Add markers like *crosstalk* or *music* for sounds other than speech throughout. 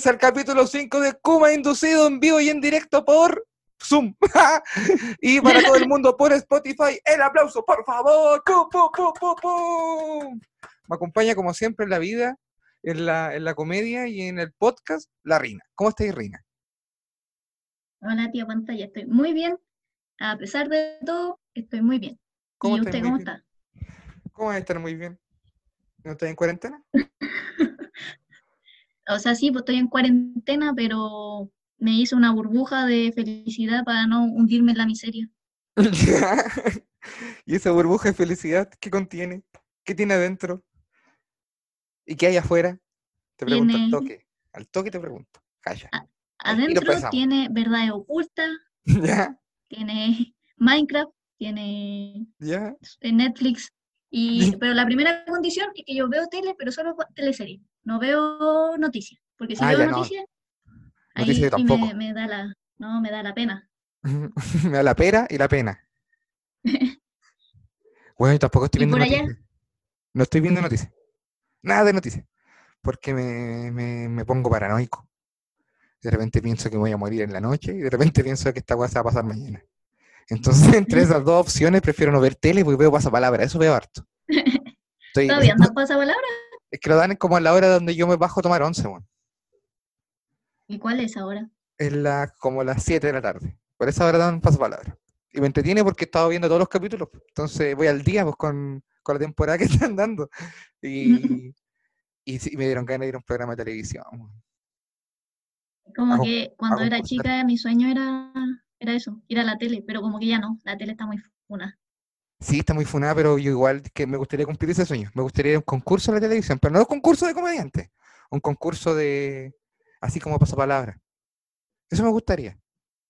comienza el capítulo 5 de Kuma Inducido en vivo y en directo por Zoom. *laughs* y para todo el mundo por Spotify, el aplauso, por favor. ¡Pum, pum, pum, pum, pum! Me acompaña como siempre en la vida, en la, en la comedia y en el podcast, la Rina. ¿Cómo estáis, Rina? Hola, tía pantalla, estoy muy bien. A pesar de todo, estoy muy bien. ¿Cómo ¿Y usted cómo bien? está? ¿Cómo vas a estar muy bien? ¿No estás en cuarentena? *laughs* O sea, sí, pues estoy en cuarentena, pero me hice una burbuja de felicidad para no hundirme en la miseria. *laughs* ¿Y esa burbuja de felicidad qué contiene? ¿Qué tiene adentro? ¿Y qué hay afuera? Te pregunto al Tiene- toque. Al toque te pregunto. Calla. Al Adentro tiene verdades ocultas, *laughs* ¿Ya? tiene Minecraft, tiene Netflix. Y, *laughs* pero la primera condición es que yo veo tele, pero solo teleseries. No veo noticias. Porque si Ah, veo ya, no. noticias, Noticias sí me, me da la, no, me da la pena. *laughs* Me da la pera y la pena. *laughs* Bueno, yo tampoco estoy ¿Y viendo por allá? noticias. No estoy viendo noticias. Nada de noticias. Porque me, me, me pongo paranoico. De repente pienso que me voy a morir en la noche y de repente pienso que esta cosa se va a pasar mañana. Entonces, *laughs* entre esas dos opciones, prefiero no ver tele porque veo pasapalabra. Eso veo harto. Estoy- ¿Todavía andas pasapalabra? Es que lo dan como a la hora donde yo me bajo a tomar once, weón. ¿Y cuál es ahora? Es la, como las 7 de la tarde. Por esa hora dan pasapalabra. Y me entretiene porque he estado viendo todos los capítulos. Entonces voy al día pues, con, con la temporada que *laughs* están dando. Y, *laughs* y sí, me dieron ganas de ir a un programa de televisión. Como que cuando era chica mi sueño era, era eso, ir a la tele, pero como que ya no, la tele está muy funa. Sí, está muy funada, pero yo igual que me gustaría cumplir ese sueño. Me gustaría un concurso de la televisión, pero no un concurso de comediante. Un concurso de, así como pasapalabra. Eso me gustaría.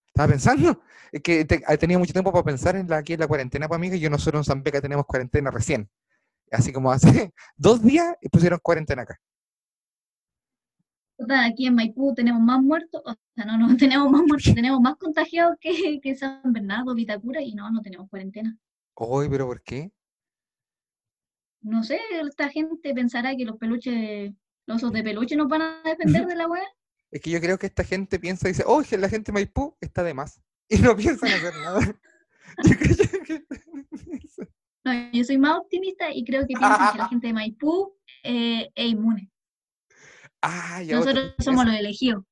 Estaba pensando, es *laughs* que te- he tenido mucho tiempo para pensar en la, aquí en la cuarentena para mí, que yo nosotros en San Beca tenemos cuarentena recién. Así como hace *laughs* dos días y pusieron cuarentena acá. Aquí en Maipú tenemos más muertos, o sea, no, no *laughs* tenemos más muertos, tenemos más contagiados que, que San Bernardo, Vitacura, y no, no tenemos cuarentena. Uy, pero ¿por qué? No sé, esta gente pensará que los peluches, los osos de peluche nos van a defender de *laughs* la weá. Es que yo creo que esta gente piensa y dice, oh, que la gente de Maipú está de más. *laughs* Y no piensan hacer nada. *laughs* Yo creo que- No, yo soy más optimista y creo que piensan que la gente de Maipú eh, es inmune. Ah, ya Nosotros somos los elegidos.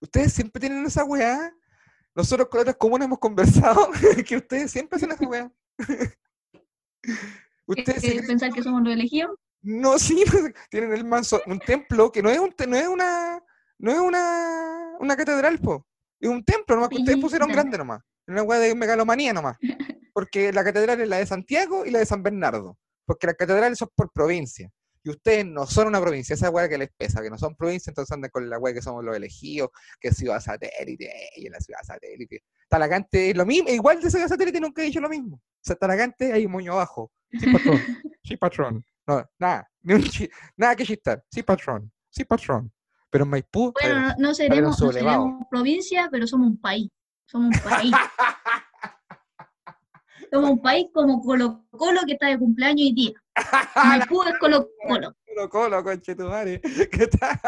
Ustedes siempre tienen esa weá. Nosotros con otras comunas hemos conversado que ustedes siempre hacen esa weá. *laughs* Ustedes Eh, creen- pensar que somos los elegidos. no, sí, sé, *laughs* tienen el manso, un templo que no es un no es una no es una, una catedral, po. Es un templo nomás que ustedes pusieron grande nomás. Una weá de megalomanía nomás. Porque la catedral es la de Santiago y la de San Bernardo. Porque las catedrales son por provincia. Y ustedes no son una provincia, esa weá que les pesa, que no son provincia, entonces andan con la weá que somos los elegidos, que es ciudad satélite, y en la ciudad satélite. Talagante es lo mismo, igual de ciudad satélite nunca he dicho lo mismo. O sea, Talagante hay un moño abajo. Sí, *laughs* patrón. Sí, patrón. No, nada, nada que chistar. Sí, patrón. Sí, patrón. Pero en Maipú. Bueno, bien. no, seremos, no seremos provincia, pero somos un país. Somos un país. *laughs* somos un país como Colo Colo que está de cumpleaños hoy día. *laughs* Maipú es Colo Colo. Colo Colo, conchetumare. Que está...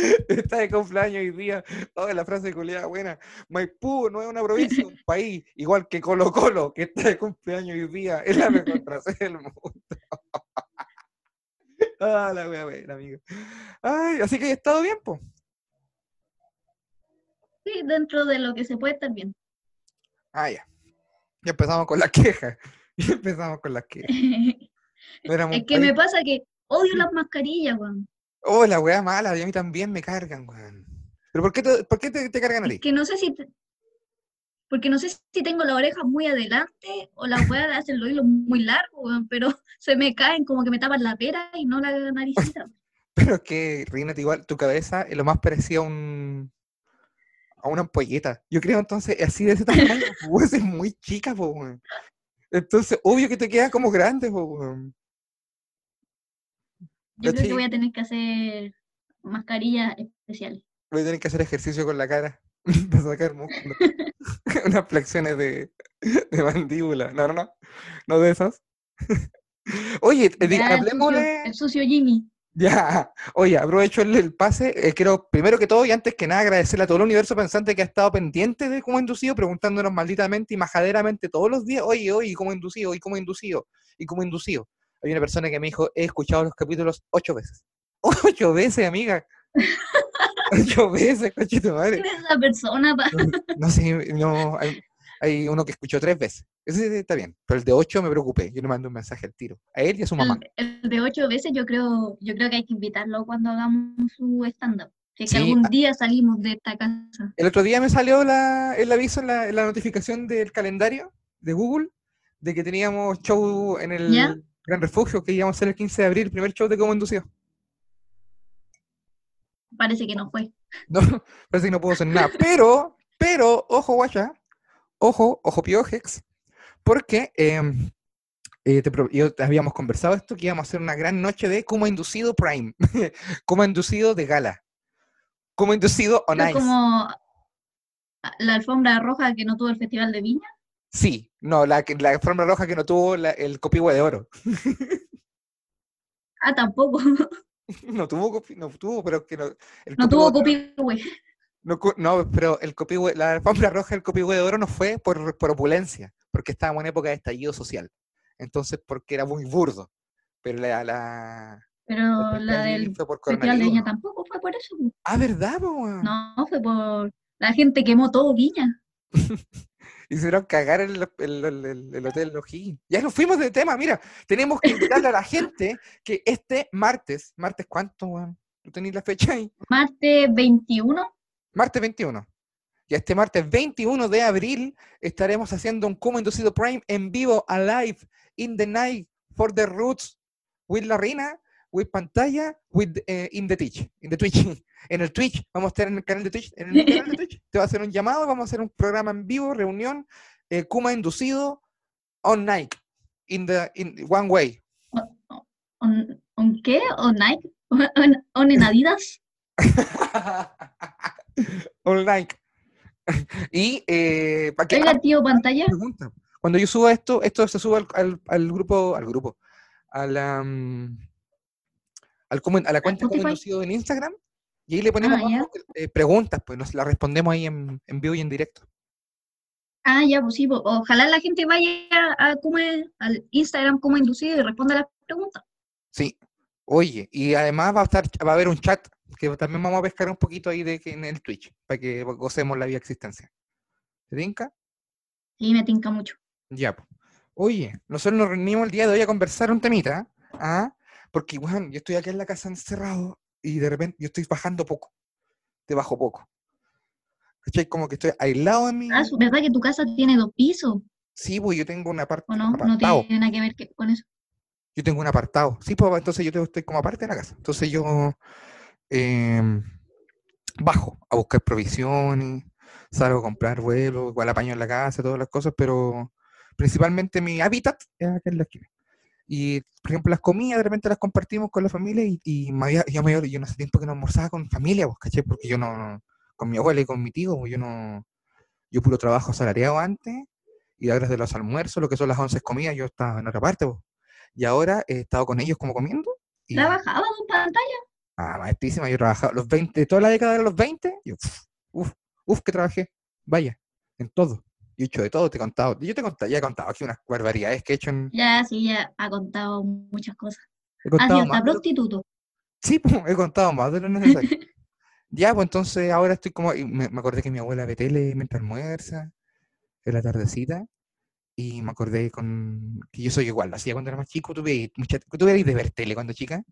*laughs* está de cumpleaños hoy día. Oh, la frase culiada buena. Maipú no es una provincia, es un *laughs* país. Igual que Colo Colo, que está de cumpleaños hoy día. Es la mejor frase del mundo. *laughs* ah, la wea buena, amigo. Ay, así que he estado bien, po. Sí, dentro de lo que se puede estar bien. Ah, ya. Ya empezamos con las quejas. Ya empezamos con las quejas. No éramos es que me pasa que odio las mascarillas, weón. Oh, la weá mala, y a mí también me cargan, weón. ¿Pero por qué te, por qué te, te cargan a Es ti? que no sé si. te- Porque no sé si tengo la oreja muy adelante o la weá hacen los hilos muy largos, weón, pero *laughs* se me caen como que me tapan la pera y no la naricita. *laughs* Pero es que, Reinate, igual tu cabeza es lo más parecido a un. a una ampolleta. Yo creo entonces, así de ese tamaño, *laughs* pues, es muy chica, weón. Entonces, obvio que te queda como grande, weón. Yo creo que voy a tener que hacer mascarillas especiales. Voy a tener que hacer ejercicio con la cara *laughs* para sacar músculo. *laughs* *laughs* Unas flexiones de, de mandíbula. No, no, no. No de esas. Oye, eh, el, hablemos sucio, de... el sucio Jimmy. Ya, oye, aprovecho el, el pase. eh, quiero, primero que todo y antes que nada, agradecerle a todo el universo pensante que ha estado pendiente de cómo inducido, preguntándonos malditamente y majaderamente todos los días, oye, oye, ¿cómo inducido? ¿Y cómo inducido? ¿Y cómo inducido? Hay una persona que me dijo, he escuchado los capítulos ocho veces. *laughs* Ocho veces, amiga. *laughs* Ocho veces, coche tu madre. ¿Quién es esa persona? pa? No, no sé, no, hay, hay uno que escuchó tres veces. Ese está bien, pero el de ocho me preocupé. Yo le mando un mensaje al tiro. A él y a su mamá. El, el de ocho veces yo creo, yo creo que hay que invitarlo cuando hagamos su stand-up. Que Sí, algún día salimos de esta casa. El otro día me salió la- el aviso en la, en la notificación del calendario de Google de que teníamos show en el ¿Ya? Gran Refugio, que íbamos a hacer el 15 de abril, el primer show de Cómo Inducido. Parece que no fue. *laughs* No, parece que no puedo hacer nada. Pero, pero, ojo, guacha, ojo, ojo, piojex, porque em, eh, te yo- habíamos conversado esto, que íbamos a hacer una gran noche de Cómo Inducido Prime, *laughs* Cómo Inducido de gala, Cómo Inducido on Es Ice. como la alfombra roja que no tuvo el Festival de Viña. Sí, no, la, la forma roja que no tuvo la- el copihue de oro. Ah, tampoco. *laughs* *laughs* No tuvo, no tuvo, pero que no. El No tuvo copihue-. No, no, pero el copihue- la alfombra roja del copihue de oro no fue por, por opulencia, porque estábamos en época de estallido social. Entonces, porque era muy burdo. Pero la, la, Pero la del fue por Festival de Viña tampoco fue por eso. Ah, ¿verdad, po? No, fue por la gente quemó todo Viña. *laughs* Hicieron cagar el, el, el- el- el Hotel O'Higgins. Ya nos fuimos de tema, mira. Tenemos que invitarle a la gente que este martes, ¿martes cuánto, weón? ¿Tú tenés la fecha ahí? Martes 21. Martes 21. Y este martes 21 de abril estaremos haciendo un Como Inducido Prime en vivo, alive, in the night, for the roots, with la Rina, with pantalla, with eh, in the Twitch, in the Twitch. *laughs* En el Twitch, vamos a estar en el canal de Twitch, en el canal de Twitch, te va a hacer un llamado, vamos a hacer un programa en vivo, reunión, eh, Kuma Inducido, on Nike, in the, in one way. ¿On, on qué? ¿On Nike? ¿On, on en Adidas? *laughs* on Nike. Y eh, para que Oiga, tío pantalla. pregunta. Cuando yo subo esto, esto se sube al, al- al grupo, al grupo, a la, mm, al a la cuenta inducido en Instagram, y ahí le ponemos Ah, abajo, eh, preguntas, pues nos las respondemos ahí en, en vivo y en directo. Ah, ya, pues sí, pues, ojalá la gente vaya a, como al Instagram como inducido y responda las preguntas. Sí. Oye, y además va a estar, va a haber un chat que también vamos a pescar un poquito ahí de que en el Twitch, para que gocemos la vida existencia. ¿Te tinca? Sí, me tinca mucho. Ya, po. Oye, nosotros nos reunimos el día de hoy a conversar un temita, ¿ah? Porque, bueno, yo estoy aquí en la casa encerrado y de repente yo estoy bajando poco. Te bajo poco. ¿Cachai? Como que estoy aislado en mi... Ah, ¿verdad que tu casa tiene dos pisos? Sí, pues yo tengo una parte, ¿O un no? No apartado. tiene nada que ver que- con eso. Yo tengo un apartado. Sí, pues entonces yo estoy como aparte de la casa. Entonces yo em, bajo a buscar provisiones, salgo a comprar vuelos, igual apaño en la casa, todas las cosas, pero principalmente mi hábitat es acá en la esquina. Y, por ejemplo, las comidas de repente las compartimos con la familia y, y me había- yo, me yo no hace tiempo que no almorzaba con familia, pues, ¿cachai? Porque yo no, con mi abuela y con mi tío, pues, yo no, yo puro trabajo asalariado antes y ahora de los almuerzos, lo que son las 11 comidas, yo estaba en otra parte, pues. Y ahora he estado con ellos como comiendo. Y, ¿Trabajaba en pantalla? ah, maestrísima, yo he trabajado los 20, toda la década de los 20, yo, uf, uf, uf, que trabajé, vaya, en todo. Yo he hecho de todo, te he contado, yo te he contado, ya he contado aquí unas barbaridades que he hecho en, Ya, sí, ya ha contado muchas cosas. he Ha contado hasta lo- prostituto. Sí, pues, he contado más de lo necesario. *laughs* ya, pues entonces ahora estoy como, y me, me acordé que mi abuela ve tele mientras almuerza, en la tardecita, y me acordé con que yo soy igual, hacía cuando era más chico, ¿tú veías, mucha, ¿tú veías de ver tele cuando chica?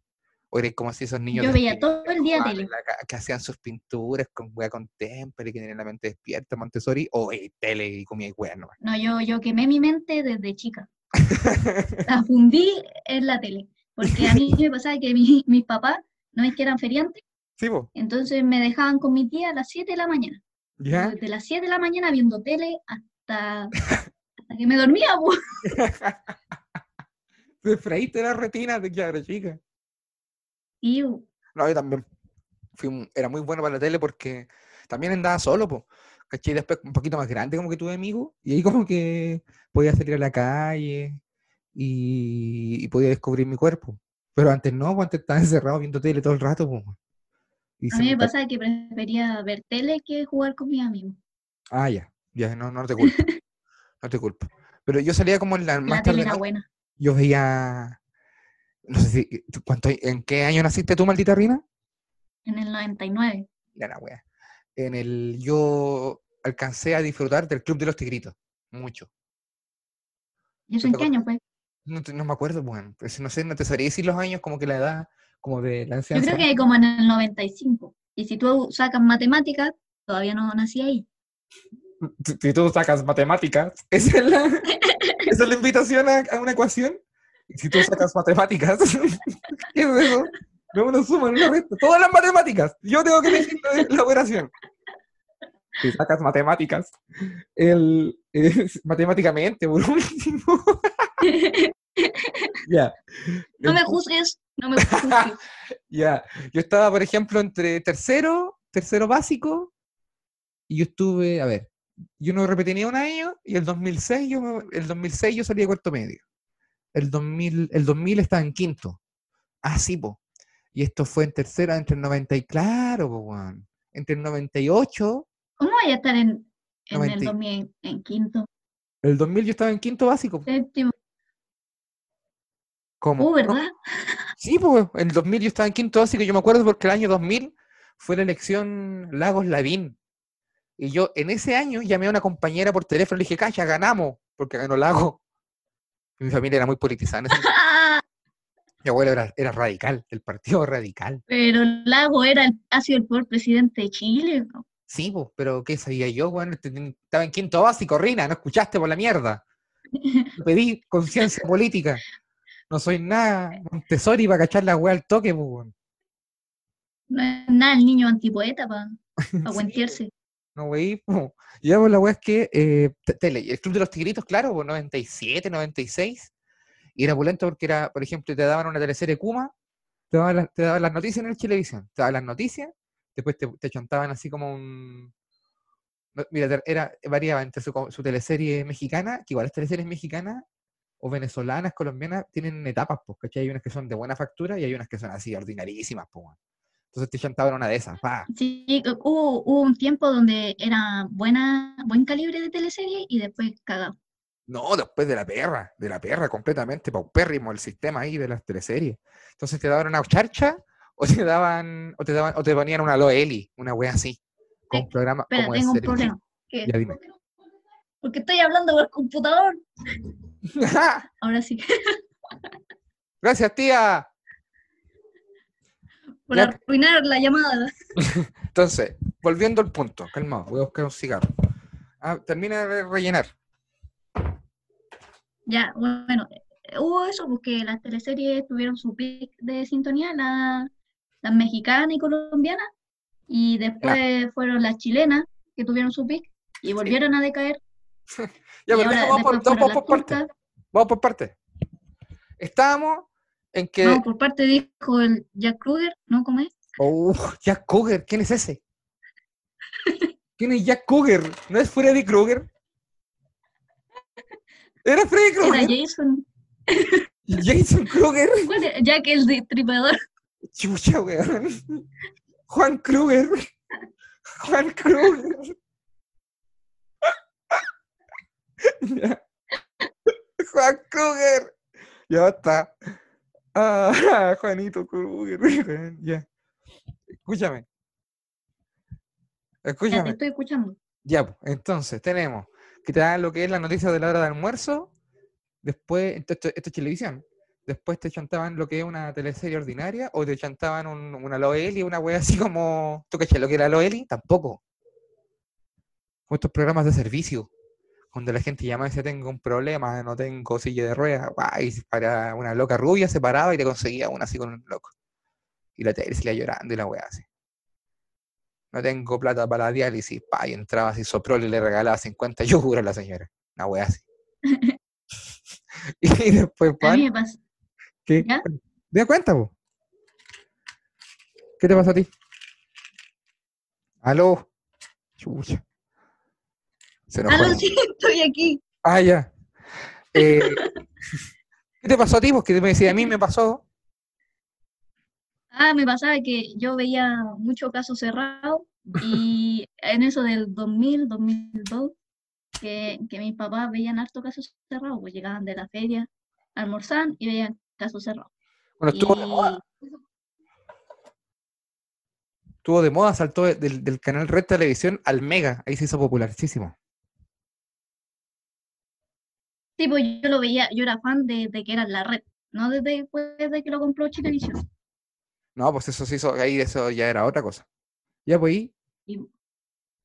¿O eres como así esos niños Yo veía todo el día tele. ca- que hacían sus pinturas con wea contemporánea, que tenían la mente despierta, Montessori, o tele y comía wea nomás? No, yo, yo quemé mi mente desde chica. *laughs* La fundí en la tele. Porque a mí me pasaba que mi- mis papás no es que eran feriantes, sí, entonces me dejaban con mi tía a las 7 de la mañana. ¿ya? Desde las 7 de la mañana viendo tele hasta, hasta que me dormía. *laughs* Te freíste la retina de que era chica. Y No, yo también. Fui era muy bueno para la tele porque también andaba solo, pues. ¿Cachai? Después un poquito más grande como que tuve amigos y ahí como que podía salir a la calle y, y podía descubrir mi cuerpo. Pero antes no, pues antes estaba encerrado viendo tele todo el rato. pues. Y A mí me pasa que prefería ver tele que jugar con mis amigos. Ah, ya, ya, no, no te culpo. *laughs* No te culpo. Pero yo salía como en la más La tele tarde. era buena. Yo veía. No sé si. ¿tú ¿cuánto, ¿En qué año naciste tú, maldita Rina? En el 99. Mira la wea. En el. Yo alcancé a disfrutar del Club de los Tigritos. Mucho. ¿Y eso ¿Te en qué año fue? No, te- no me acuerdo, bueno. pues, no sé, no te sabría decir los años, como que la edad, como de la Yo enseñanza. creo que como en el 95. Y si tú sacas matemáticas, todavía no nací ahí. Si- Si tú sacas matemáticas, esa es la, *laughs* esa es la invitación a, a una ecuación. Y si tú sacas matemáticas, *laughs* ¿qué es eso? No una suma, no una resta. Todas las matemáticas. Yo tengo que elegir la, la operación. Si sacas matemáticas, el, es- matemáticamente, por último. *laughs* Ya. No me juzgues, no me juzgues. *laughs* Ya, yo estaba, por ejemplo, entre tercero, tercero básico, y yo estuve, a ver, yo no repetí ni un año, y el 2006 yo, el 2006 yo salí de cuarto medio. El 2000, el 2000 estaba en quinto. Ah, sí, po. Y esto fue en tercero, entre el 90 y claro, po, weón. Entre el 98, ¿Cómo voy a estar en, en el 90. 2000, en quinto, el 2000 yo estaba en quinto básico. séptimo? ¿Cómo? Uh, ¿verdad? Sí, pues, el 2000 yo estaba en quinto básico, yo me acuerdo porque el año 2000 fue la elección Lagos Lavín. Y yo en ese año llamé a una compañera por teléfono y le dije, Cacha, ganamos, porque ganó Lago. Mi familia era muy politizada. en ese. *laughs* Mi abuelo era, era radical, del partido radical. Pero Lago era el, ha sido el peor presidente de Chile. ¿no? Sí, pues, pero ¿qué sabía yo? Bueno, estaba en quinto básico, Rina, no escuchaste por la mierda. *laughs* Pedí conciencia política. No soy nada Montessori para cachar la wea al toque, pues. No es nada el niño antipoeta para *laughs* Sí, aguantearse. No, güey. *laughs* Ya, pues la weá es que eh, te- tele, el Club de los Tigritos, claro, pues 97, 96. Y era pulento porque era, por ejemplo, te daban una teleserie Kuma, te daban, las- noticias en el televisión, te daban las noticias, después te, te chantaban así como un. Mira, era, variaba entre su, su teleserie mexicana, que igual las teleseries mexicanas o venezolanas, colombianas, tienen etapas, pues. Hay unas que son de buena factura y hay unas que son así, ordinarísimas, pues. Entonces te chantaban una de esas. Sí, hubo, hubo un tiempo donde era buena, buen calibre de teleserie y después cagado. No, después de la perra, de la perra completamente, paupérrimo el sistema ahí de las teleseries. Entonces te daban una charcha o te daban, o te daban, o te ponían una Loeli, una wea así, con Eh, programa Espera, como tengo un problema. ¿Qué? Ya dime. Porque estoy hablando por el computador. *laughs* Ahora sí, Gracias, tía. Por Ya. arruinar la llamada. *laughs* Entonces, volviendo al punto, calmado, voy a buscar un cigarro. Ah, termina de rellenar. Ya, bueno, eh, hubo eso porque las teleseries tuvieron su pic de sintonía, la- las mexicanas y colombianas, y después fueron las chilenas que tuvieron su pic y volvieron a decaer. *laughs* Ya, pero ahora vamos por, vamos parte. Vamos por parte. Estábamos en que. No, por parte dijo el Jack Kruger, ¿no? ¿Cómo es? Oh, *laughs* Jack Cougar, ¿quién es ese? ¿Quién es Jack Cougar? ¿No es Freddy Krueger? ¿Era Freddy Era Krueger? Jason, *laughs* Jason Kruger. ¿cuál era? Jack el destripador. Chucha, weón. Juan Kruger. Juan Kruger. *laughs* Juan Kruger. Ya está. Ah, *laughs* Juanito weón, *laughs* Ya. Escúchame. Ya te Escúchame. estoy escuchando. Ya, pues, entonces tenemos que te dan lo que es la noticia de la hora de almuerzo, después, esto, esto- esto es televisión, después te chantaban lo que es una teleserie ordinaria, o te chantaban un- una Loeli, una wea así como, ¿tú caché lo que era Loeli? Tampoco. Como estos programas de servicio, donde la gente llama y dice, tengo un problema, no tengo silla de ruedas, guay, para una loca rubia se paraba y te conseguía una así con un loco. Y la tele salía llorando y la wea así no tengo plata para la diálisis, pa, y entraba así, sopró y le regalaba 50 yogur a la señora, una wea así. *laughs* y después, A mí pan, me pasa. ¿qué? ¿Te das cuenta, po? ¿Qué te pasa a ti? ¿Aló? Chucha. Se enojó Aló, la- *laughs* sí, estoy aquí. Ah, ya. Eh, ¿Qué te pasó a ti? Porque me decía, a mí me pasó. *laughs* Ah, me pasaba que yo veía mucho caso cerrado y *laughs* en eso del 2000, 2002, que, que mis papás veían harto casos cerrados, pues llegaban de la feria, almorzaban y veían casos cerrados. Bueno, estuvo de moda. Estuvo de moda, saltó de- del, del canal Red Televisión al Mega. Ahí se hizo popularísimo. Sí, pues yo lo veía, yo era fan de, de que era la red, no desde después de que lo compró Chilevisión. No, pues eso se hizo, ahí eso ya era otra cosa. Ya, pues Y,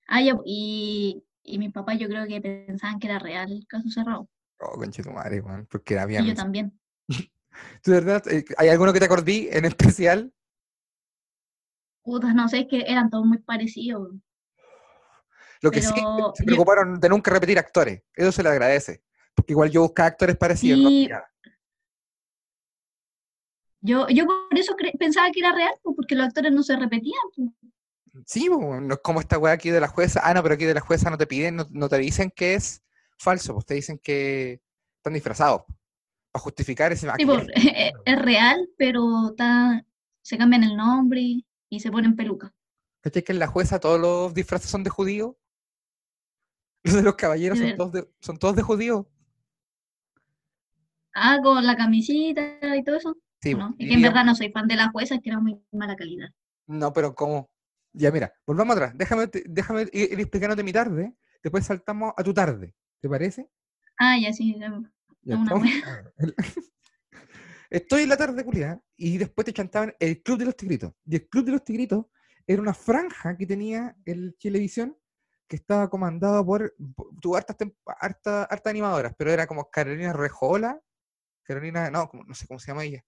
ah, ya, y, y mis papás yo creo que pensaban que era real el caso cerrado. oh, conche tu madre, weón, porque era Y yo bien. también. *laughs* ¿Tú de verdad? eh, ¿Hay alguno que te acordí en especial? Putas, no sé, es que eran todos muy parecidos. Lo que sí, se yo- preocuparon de nunca repetir actores. Eso se le agradece. Porque igual yo buscaba actores parecidos. no Sí. Yo, yo por eso pensaba que era real, porque los actores no se repetían. Sí, no es como esta weá aquí de la jueza. Ah, no, pero aquí de la jueza no te piden, no, no te dicen que es falso, pues te dicen que están disfrazados. Para justificar ese Sí, pues, *laughs* maquillaje. es real, pero está, se cambian el nombre y se ponen peluca. ¿Cachai que en la jueza todos los disfraces son de judío? *laughs* Los de los caballeros son todos de, son todos de judío. Ah, con la camisita y todo eso. Sí, ¿no? y Es que en verdad no soy fan de la jueza, es que era muy mala calidad. No, pero ¿cómo? Ya, mira, volvamos atrás. Déjame, déjame ir, explicándote mi tarde. Después saltamos a tu tarde. ¿Te parece? Ah, ya sí. ya. Ya, Una *laughs* Estoy en la tarde, culiada, y después te chantaban el Club de los Tigritos. Y el Club de los Tigritos era una franja que tenía el Chilevisión que estaba comandado por, tuvo hartas, tem- harta- hartas animadoras, pero era como Carolina Rejola, Carolina, no, no sé cómo se llama ella.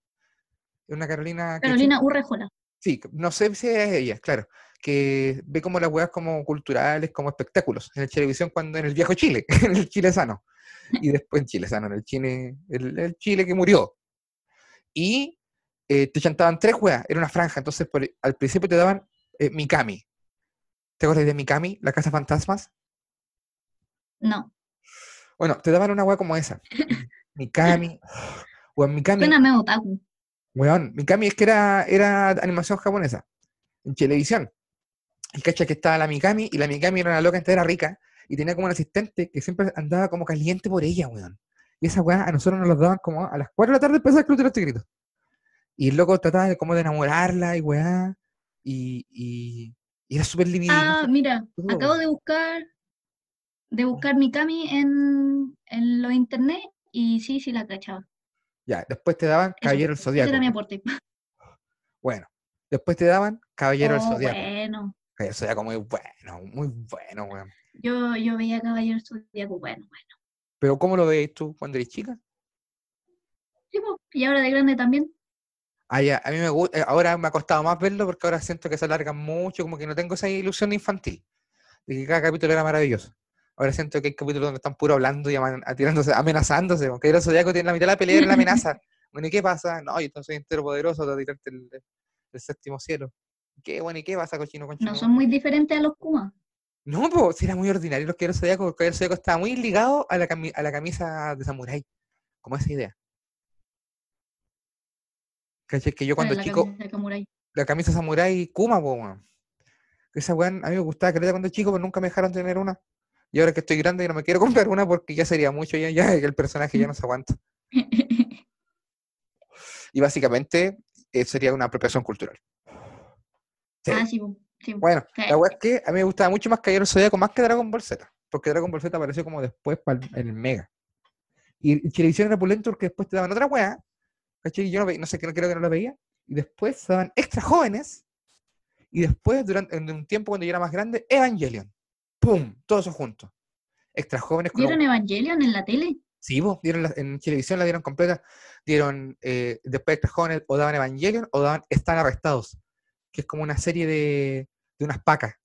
Una Carolina que Carolina Urrejola. Sí, no sé si es ella, claro, que ve como las weas como culturales, como espectáculos en el televisión cuando en el viejo Chile, *laughs* en el Chile sano. Y después en Chile sano, en el Chile, el, el Chile que murió. Y eh, te chantaban tres weas, era una franja, entonces por- al principio te daban eh, Mikami. ¿Te acuerdas de Mikami, la casa fantasmas? No, Bueno, te daban una wea como esa. *laughs* Mikami. Weón, Mikami. suena medio otaku. Weón, Mikami es que era, era animación japonesa, en televisión. Y cacha que estaba la Mikami, y la Mikami era una loca entera rica, y tenía como un asistente que siempre andaba como caliente por ella, weón. Y esa weá a nosotros nos los daban como a las 4 de la tarde empezaba el Club de los Tigritos. Y el loco trataba de como de enamorarla y weá, y, y, y era súper libidinoso. Ah, mira, acabo de buscar, de buscar Mikami en, en los internet y sí, sí la cachaba. Ya, después te daban Caballero del ese Zodiaco. era mi aporte. *laughs* Bueno, después te daban Caballero del Oh, Zodiaco. bueno, Caballero del Zodiaco muy bueno, muy bueno, weón. yo, yo veía Caballero Zodíaco, bueno, bueno. Pero ¿cómo lo veis tú cuando eres chica? Sí, po, y ahora de grande también. Ah, ya, a mí me gusta, ahora me ha costado más verlo porque ahora siento que se alarga mucho, como que no tengo esa ilusión infantil, de que cada capítulo era maravilloso. Ahora siento que hay capítulos donde están puro hablando y aman- tirándose, amenazándose, porque el zodiaco tiene la mitad de la pelea era la *laughs* amenaza. Bueno, ¿y qué pasa? No, yo soy entero poderoso, a tirarte el, el séptimo cielo. ¿Qué, bueno, ¿y qué pasa, cochino, conchino? No son muy diferentes a los Kuma. No, pues era muy ordinario los caballeros zodiacos, porque el zodiaco estaba muy ligado a la, cami- a la camisa de samurái, como esa idea. ¿Cachai? Que yo cuando la chico, camisa de la camisa samurái Kuma, weón. Esa weón, a mí me gustaba que cuando chico, pero nunca me dejaron tener una. Y ahora que estoy grande y no me quiero *laughs* comprar una porque ya sería mucho, ya, ya el personaje ya no se aguanta. Y básicamente eh, sería una apropiación cultural. Sí. Ah, sí, sí. Bueno, Sí. la weá es que a mí me gustaba mucho más Caballero Zodíaco más que Dragon Ball Z, porque Dragon Ball Z apareció como después en el Mega. Y, y Televisión era pulento porque después te daban otra weá, ¿cachai? Y yo no, sé, creo, creo que no la veía. Y después daban extra jóvenes. Y después, durante un tiempo cuando yo era más grande, Evangelion. ¡Pum! Todo eso junto. Extra jóvenes con un- ¿Vieron Evangelion en la tele? Sí, vos, dieron la- en televisión la dieron completa. Dieron eh, después extra jóvenes o daban Evangelion o daban Están arrestados, que es como una serie de, de unas pacas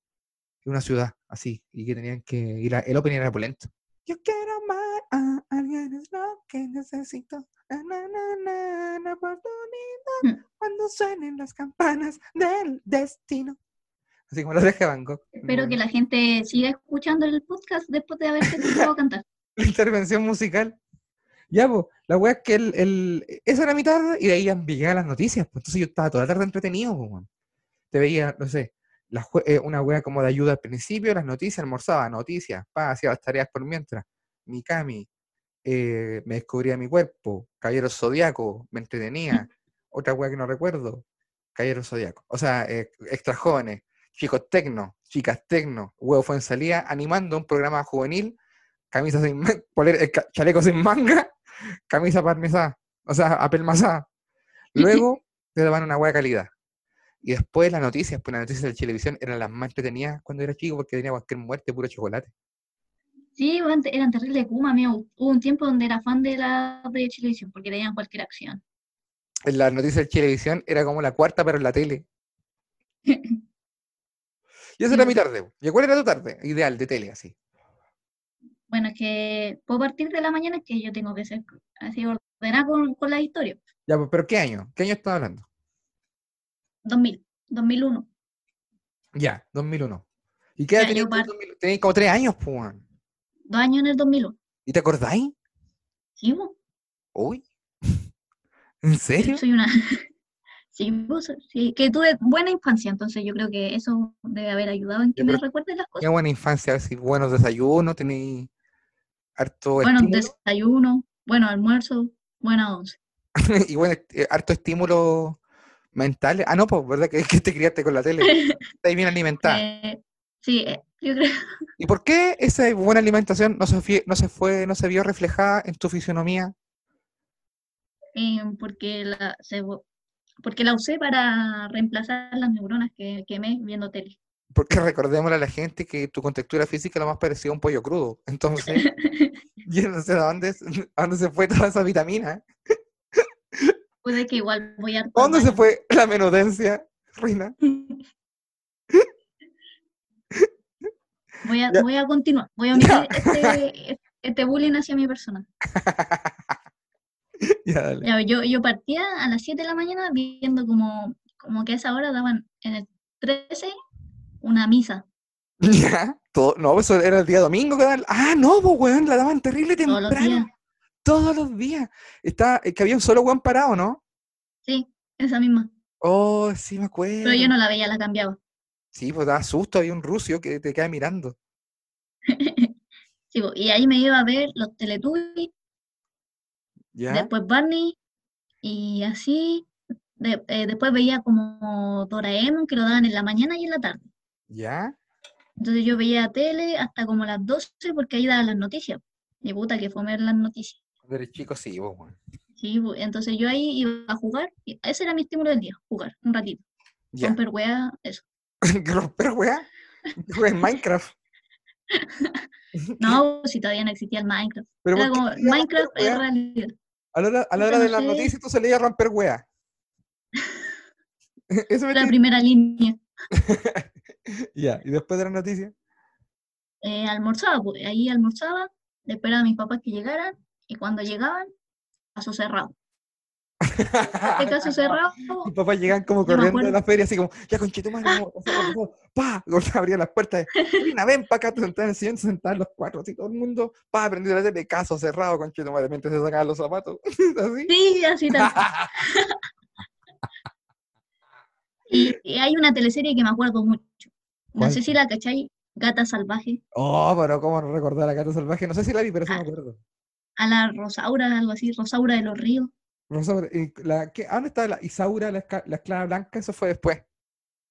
de una ciudad, así, y que tenían que ir a, el opening era pulento. Yo quiero amar a alguien, es lo que necesito. Na, na, na, na, na, oportunidad, Mm. cuando suenen las campanas del destino. Así como deja Van Gogh. Espero que la gente siga escuchando el podcast después de haberte *laughs* escuchado cantar. intervención musical. Ya, pues, la weá es que el, el, esa era mi tarde y de ahí llegaban las noticias. Pues, entonces yo estaba toda la tarde entretenido, pues. Te veía, no sé, la eh, una weá como de ayuda al principio, las noticias, almorzaba, noticias, pa, hacía las tareas por mientras. Mikami, eh, me descubría mi cuerpo, Caballero Zodíaco, me entretenía. *laughs* Otra weá que no recuerdo, Caballero Zodíaco. O sea, eh, extra jóvenes, chicos tecno, chicas tecno, huevo fue en salida, animando un programa juvenil, camisa sin eh, ca- chaleco sin manga, *laughs* camisa parmesada, o sea, apelmazada. *laughs* Luego te daban una hueá de calidad. Y después las noticias, pues las noticias de televisión eran las más entretenidas cuando era chico porque tenía cualquier muerte, puro chocolate. Sí, eran terribles Kuma, amigo. Hubo un tiempo donde era fan de la de Chilevisión porque tenían cualquier acción. En las noticias de televisión era como la cuarta, pero en la tele. *laughs* Y esa era mi tarde. ¿Y cuál era tu tarde? Ideal, de tele, así. Bueno, es que puedo partir de la mañana es que yo tengo que ser así ordenada con, con la historia. Ya, pues, pero ¿qué año? ¿Qué año estás hablando? 2000, 2001. Ya, 2001. ¿Y qué edad tenías yo tú en par- 2000? Tenías como tres años, pues. Dos años en el 2001. ¿Y te acordáis? Sí, po, Uy. *laughs* ¿En serio? soy una... Sí, sí, que tuve buena infancia, entonces yo creo que eso debe haber ayudado en que me recuerdes las cosas. buena infancia, así, buenos desayunos, tenéis harto Buenos desayunos, buenos almuerzos, buena once. *laughs* y bueno, eh, harto estímulo mental. Ah, no, pues, ¿verdad? *laughs* Que, que te criaste con la tele. *laughs* Estás bien alimentada. Eh, sí, eh, yo creo... ¿Y por qué esa buena alimentación no se, no se fue, no se vio reflejada en tu fisionomía? eh, porque la, se porque la usé para reemplazar las neuronas que quemé viendo tele. Porque recordémosle a la gente que tu contextura física es lo más parecido a un pollo crudo. Entonces, *laughs* yo no sé a dónde, s- a dónde se fue toda esa vitamina. *laughs* Puede que igual voy a... ¿A dónde se fue la menudencia, Reina? *laughs* Voy a, voy a continuar, voy a omitir este, este bullying hacia mi persona. Ya, dale. Ya, yo, yo partía a las 7 de la mañana viendo como, como que a esa hora daban en el 13 una misa *laughs* Ya, todo, no, eso era el día domingo que daban. Ah, no, pues weón, la daban terrible todos los días. temprano. Todos los días. Está, eh, que había un solo weón parado, ¿no? Sí, esa misma. Oh, sí me acuerdo. Pero yo no la veía, la cambiaba. Sí, pues daba susto, había un rucio que te queda mirando. *laughs* Sí, y ahí me iba a ver los Teletubbies, ¿Ya? después Barney, y así. de- eh, después veía como Doraemon, que lo daban en la mañana y en la tarde. ¿Ya? Entonces yo veía tele hasta como las 12 porque ahí daban las noticias. Y puta, que fue ver las noticias. Cuando eres chico, sí, vos, weón. Sí, entonces yo ahí iba a jugar. y ese era mi estímulo del día, jugar un ratito. Ya. Romper weá, eso. *laughs* ¿Romper weá? *laughs* En Minecraft. *laughs* *laughs* No, *laughs* si todavía no existía el Minecraft. Pero Era ¿por qué como Minecraft es realidad. A la hora, a la de las noticias tú salías a romper weá. *laughs* Eso me La primera línea. Ya, y después de las noticias. Eh, almorzaba, pues, ahí almorzaba, le esperaba a mis papás que llegaran, y cuando llegaban, caso cerrado. Este caso cerrado, Mis papás llegan como corriendo de la feria, así como, ya conchito pasar". pa, *laughs* abría las puertas, Rina, ven para acá, te sentás en el sillón, sentaban los cuatro, así todo el mundo, pa, prendió la tele, caso cerrado, conchito madre, mientras se sacaban los zapatos, *laughs* así. sí, así tal. *laughs* Y, y hay una teleserie que me acuerdo mucho. No ¿Cuál? sé si la cachai, Gata Salvaje, Oh, pero cómo no recordar a Gato Salvaje, no sé si la vi, pero sí me Ah. acuerdo. a la Rosaura, algo así, Rosaura de los Ríos. La, ¿qué, ¿a ¿Dónde está la Isaura, la, la esclava blanca? Eso fue después.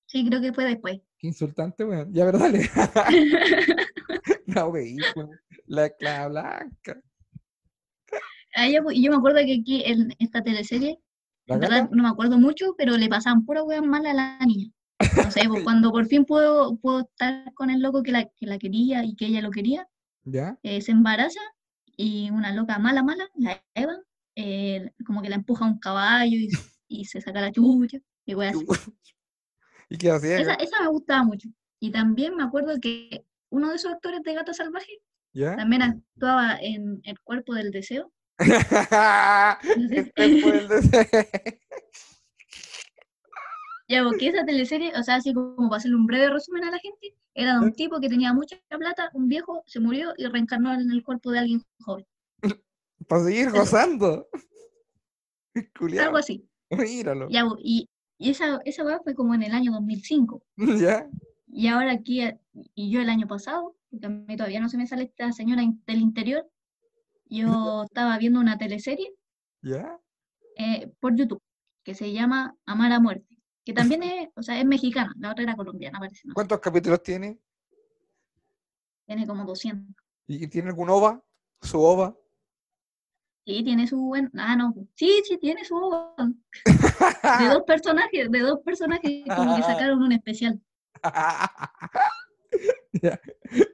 Sí, creo que fue después. Qué insultante, weón. Ya, pero dale. *laughs* la veí, weón. La esclava blanca. A ella, pues, y yo me acuerdo que aquí en esta teleserie, ¿La en verdad no me acuerdo mucho, pero le pasaban pura weá mala a la niña. No sé, pues, *laughs* cuando por fin puedo, puedo estar con el loco que la, que la quería y que ella lo quería, ¿Ya? eh, se embaraza y una loca mala, mala, la Eva, eh, como que la empuja a un caballo y, y se saca la chucha y weá así. *laughs* ¿Y qué hacía? Esa, esa me gustaba mucho. Y también me acuerdo que uno de esos actores de Gata Salvaje ¿Ya? también actuaba en El Cuerpo del Deseo. *laughs* este fue el de... *laughs* Ya, porque esa teleserie, o sea, así como para hacerle un breve resumen a la gente, era de un tipo que tenía mucha plata, un viejo, se murió y reencarnó en el cuerpo de alguien joven. Para seguir gozando. *laughs* Culiao, Algo así. Míralo. Ya, y, y esa, esa weá fue como en el año 2005. *laughs* ¿Ya? Y ahora aquí, eh, y yo el año pasado, porque a mí todavía no se me sale esta señora del interior, yo *laughs* estaba viendo una teleserie ¿Ya? eh, por YouTube que se llama Amar a Muerte, que también es, o sea, es mexicana, la otra era colombiana, parece, no sé, ¿Cuántos capítulos tiene? tiene como 200. ¿Y tiene algún ova? ¿Su ova? Sí, tiene su buen, ah, no, sí, sí, tiene su. De *laughs* dos personajes, de dos personajes, como que sacaron un especial. *laughs* Ya,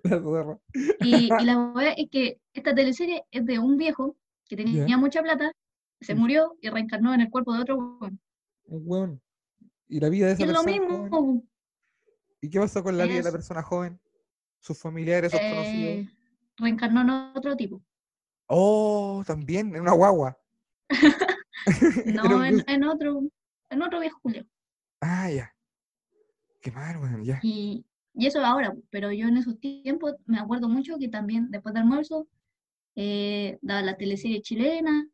la zorra. Y, y la weá es que esta teleserie es de un viejo que tenía mucha plata, se murió y reencarnó en el cuerpo de otro weón. Un weón. ¿Y la vida de esa es lo persona mismo. joven? ¿Y qué pasó con la vida de la Es- persona joven? ¿Sus familiares, sus conocidos? eh, reencarnó en otro tipo. Oh, también, en una guagua. *laughs* *laughs* No, en, otro, en otro viejo Julio. Ah, ya. Qué mal, weón, ya. Y, y eso ahora, pero yo en esos tiempos me acuerdo mucho que también después de almuerzo eh, daba la teleserie chilena,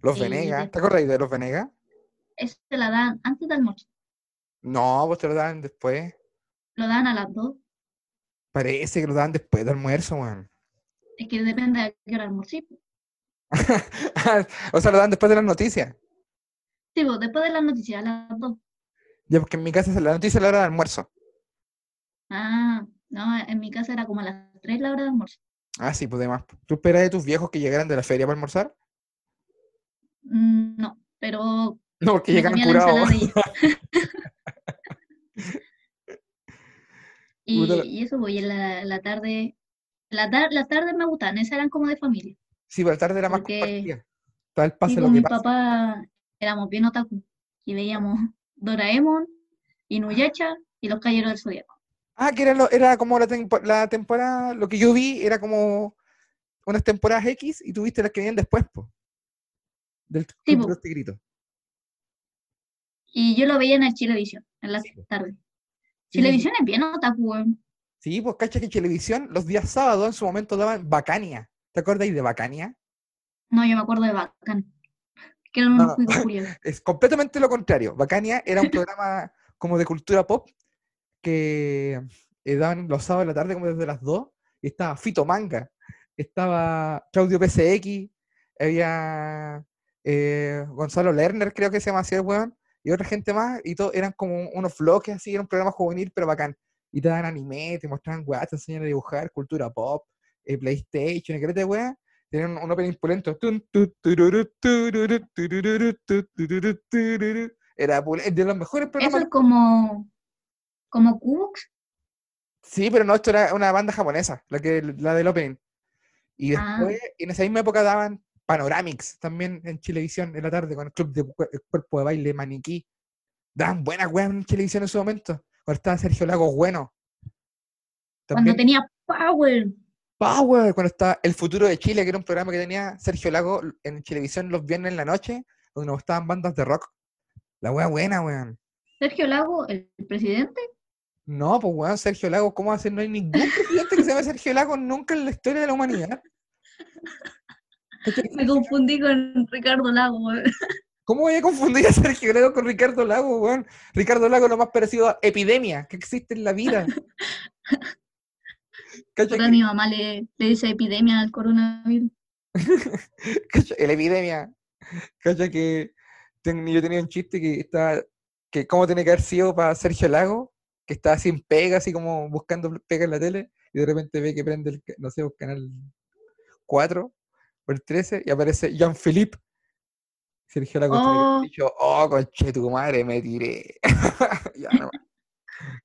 Los y Venegas, ¿te acordáis de los Venegas? esa se la dan antes de almuerzo, No, pues te lo dan después. lo dan a las dos, Parece que lo dan después del almuerzo, weón. Es que depende de qué hora almorcé. po. *laughs* o sea, lo dan después de las noticias. Sí, pues, después de las noticias, a las dos. Ya, porque en mi casa es la noticia es la hora de almuerzo. Ah, no, en mi casa era como a las tres la hora de almuerzo. Ah, sí, pues demás. ¿Tú esperas de tus viejos que llegaran de la feria para almorzar? Mm, no, pero No, porque llegan curados. y *laughs* *laughs* Y, y eso, voy en la, la tarde, la las tardes me gustaban, esas eran como de familia. Sí, pero la tarde era más Porque- compartida. Estaba el pase lo con que mi pase. papá éramos bien otaku y veíamos *laughs* Doraemon, Inuyasha y Los Caballeros del Zodiaco. Ah, que era, lo- era como la, tempo- la temporada, lo que yo vi era como unas temporadas X y tuviste las que venían después, po. Del po. Tigritos. Y yo lo veía en el Chilevisión, en las Sí, sí, Chilevisión es bien otaku, weón. Sí, pues cacha que en televisión los días sábados en su momento daban Bacania. ¿Te acordáis de Bacania? No, yo me acuerdo de Bacán, que eran No, unos no. curiosos. *laughs* Es completamente lo contrario. Bacania era un programa *laughs* como de cultura pop que eh, daban los sábados de la tarde como desde las 2 y estaba Fito Manga, estaba Claudio PCX, había eh, Gonzalo Lerner, creo que se llama así el weón, y otra gente más, y todo eran como unos vlogs así, era un programa juvenil pero bacán. Y te daban anime, te mostraban weá, te enseñan a dibujar, cultura pop, eh, PlayStation, y de weá. Tenían un, opening pulento. Era de los mejores Eso programas. es como, como Cubux. Sí, pero no, esto era una banda japonesa, la, que, la del opening. Y Ah. después, en esa misma época daban Panoramix también en Chilevisión en la tarde con el club de el cuerpo de baile Maniquí. Daban buenas weas en Chilevisión en su momento. Cuando estaba Sergio Lagos bueno. Cuando tenía Power. Power, cuando estaba El Futuro de Chile, que era un programa que tenía Sergio Lago en Chilevisión los viernes en la noche, donde nos gustaban bandas de rock. La wea buena, weón. Sergio Lago, el presidente. No, pues weón, Sergio Lago, ¿cómo va a ser? No hay ningún presidente que se llame Sergio Lago nunca en la historia de la humanidad. *laughs* Me confundí con Ricardo Lago, weón. ¿Cómo voy a confundir a Sergio Lago con Ricardo Lago, weón? Ricardo Lago es lo más parecido a epidemia que existe en la vida. *laughs* ¿Cachai? Puta, mi mamá le, le dice epidemia al coronavirus. *laughs* La epidemia. Cacha que ten- yo tenía un chiste que estaba, que cómo tiene que haber sido para Sergio Lago, que estaba sin pega, así como buscando pega en la tele, y de repente ve que prende el, no sé, el canal 4 o el 13 y aparece Jean-Philippe. Sergio haber Oh. dicho, oh, conche tu madre, me tiré. *laughs* ya no.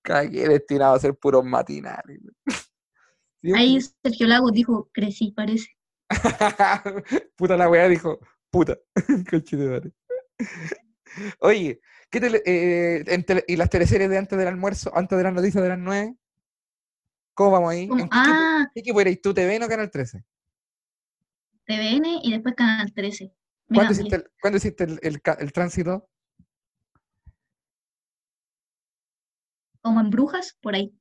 Cagué destinado a ser puros matinales. Sí, Ahí Sergio Lago dijo, crecí, parece. *laughs* puta la weá dijo, puta. *laughs* Conche tu madre. Oye, ¿qué tele- eh, en tele- ¿y las teleseries de antes del almuerzo, antes de las noticias de las 9? ¿Cómo vamos ahí? ¿En ah, qué equipo erais tú, TVN o Canal 13? TVN y después Canal 13. ¿Cuándo hiciste, el, ¿cuándo hiciste el, el el tránsito? Como en Brujas, por ahí.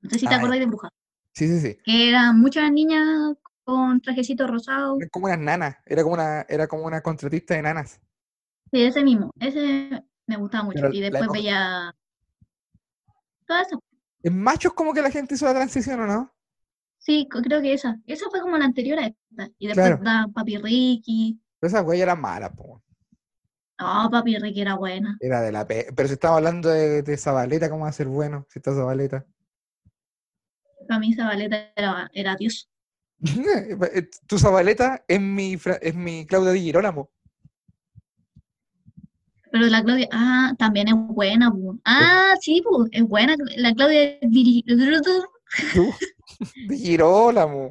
No sé si te Ah, acordáis de Brujas. Sí, sí, sí. Que eran muchas niñas con trajecito rosado. Era como unas nanas, era como una, era como una contratista de nanas. Sí, ese mismo, ese me gustaba mucho. Pero Y después época- veía todas esas. En machos como que la gente hizo la transición, ¿o no? Sí, creo que esa. Esa fue como la anterior a esta. Y después Claro. da Papi Ricky. Pero esas güeyes eran malas, po. No, Papi Ricky era buena. Era de la pe... Pero si estamos hablando de, de Zabaleta, ¿cómo va a ser bueno? Si está Zabaleta. Para mí Zabaleta era, era Dios. *laughs* tu Zabaleta es mi, es mi Claudia Di Girolamo. Pero la Claudia, ah, también es buena, pu. Ah, sí, pues, es buena. La Claudia Di *laughs* Girolamo.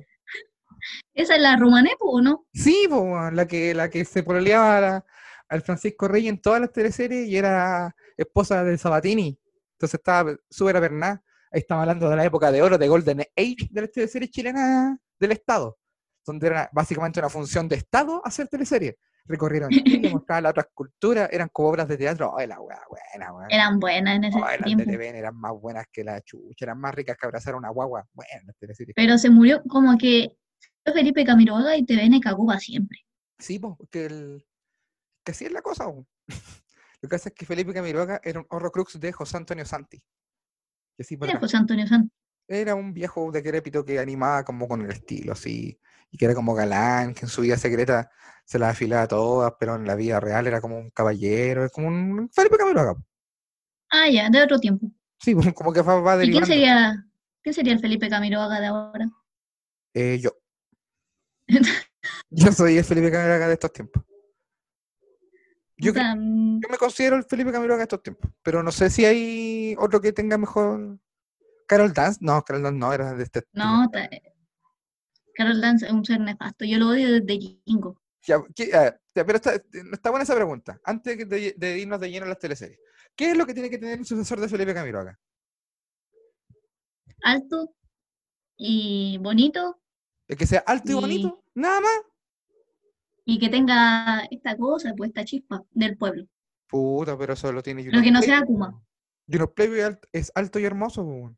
Esa es la romané, pues, ¿no? Sí, po, la que, la que se pololeaba al Francisco Rey en todas las teleseries y era esposa de Sabatini. Entonces estaba súper apernada. Ahí estamos hablando de la época de oro, de Golden Age de las teleseries chilenas del Estado. Donde era básicamente una función de Estado hacer teleseries. Recorrieron Chile, *laughs* mostraban las otras culturas, eran como obras de teatro. ¡Ay, la weá buena! Eran buenas en ese Ay, las de. TVN eran más buenas que la chucha, eran más ricas que abrazar a una guagua. Bueno, las teleseries. Pero se murió como que Felipe Camiroaga y TVN cagó para siempre. Sí, pues, que, el, que así es la cosa. po. *laughs* Lo que pasa es que Felipe Camiroaga era un horrocrux de José Antonio Santi. Que sí, Era. José Antonio Santos. Era un viejo decrépito que animaba como con el estilo, así, y que era como galán, que en su vida secreta se las afilaba todas, pero en la vida real era como un caballero, es como un Felipe Camiroaga. po. Ah, ya, de otro tiempo. Sí, *laughs* como que va, va ¿Y quién sería, quién sería el Felipe Camiroaga de ahora? Eh, yo. Yo soy el Felipe Camiroaga de estos tiempos. Yo creo mm, Yo me considero el Felipe Camiroaga de estos tiempos, pero no sé si hay otro que tenga mejor. Carol Dance, no, Carol Dance no, era de este. no, Carol Dance es un ser nefasto. Yo lo odio desde Jingo. Ya, ¿qué- a ver, ya, pero está, está buena esa pregunta. Antes de, irnos de lleno a las teleseries, ¿qué es lo que tiene que tener un sucesor de Felipe Camiroaga? Alto y bonito ¿El que sea alto y Y- bonito? Nada más. y que tenga esta cosa, pues esta chispa del pueblo. Puta, pero eso lo tiene Pero que no Playboy, sea Kuma. Junior Playboy es alto y hermoso, weón.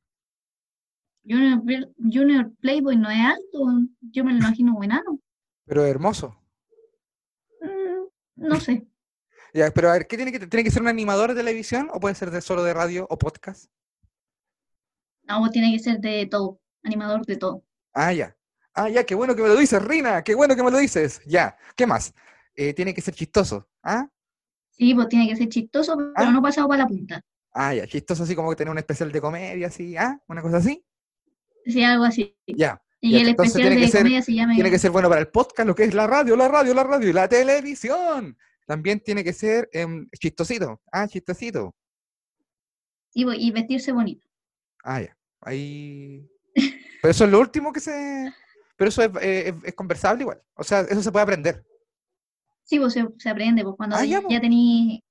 Junior, Junior Playboy no es alto, yo me lo imagino enano. pero es hermoso. Mm, no sé. *laughs* Ya, pero a ver, ¿qué tiene que tiene que ser un animador de televisión o puede ser de solo de radio o podcast? No, tiene que ser de todo, animador de todo. Ah, ya. Ah, ya, qué bueno que me lo dices, Rina, qué bueno que me lo dices. Ya, ¿qué más? Eh, tiene que ser chistoso. ¿Ah? Sí, pues tiene que ser chistoso, pero Ah. no pasado para la punta. Ah, ya, chistoso así como que tener un especial de comedia, así, ¿ah? Una cosa así. Sí, algo así. Ya. Y ya, el entonces especial tiene que de ser- comedia se llame. Tiene que ser bueno para el podcast, lo que es la radio, la radio, la radio y la televisión. También tiene que ser em, chistosito. Ah, chistosito. Sí, y vestirse bonito. Ah, ya. Ahí. Pero eso es lo último que se. Pero eso es, eh, es- es conversable igual. O sea, eso se puede aprender. Sí, pues se, se aprende, pues cuando Ah, ya, ya, pues. tení.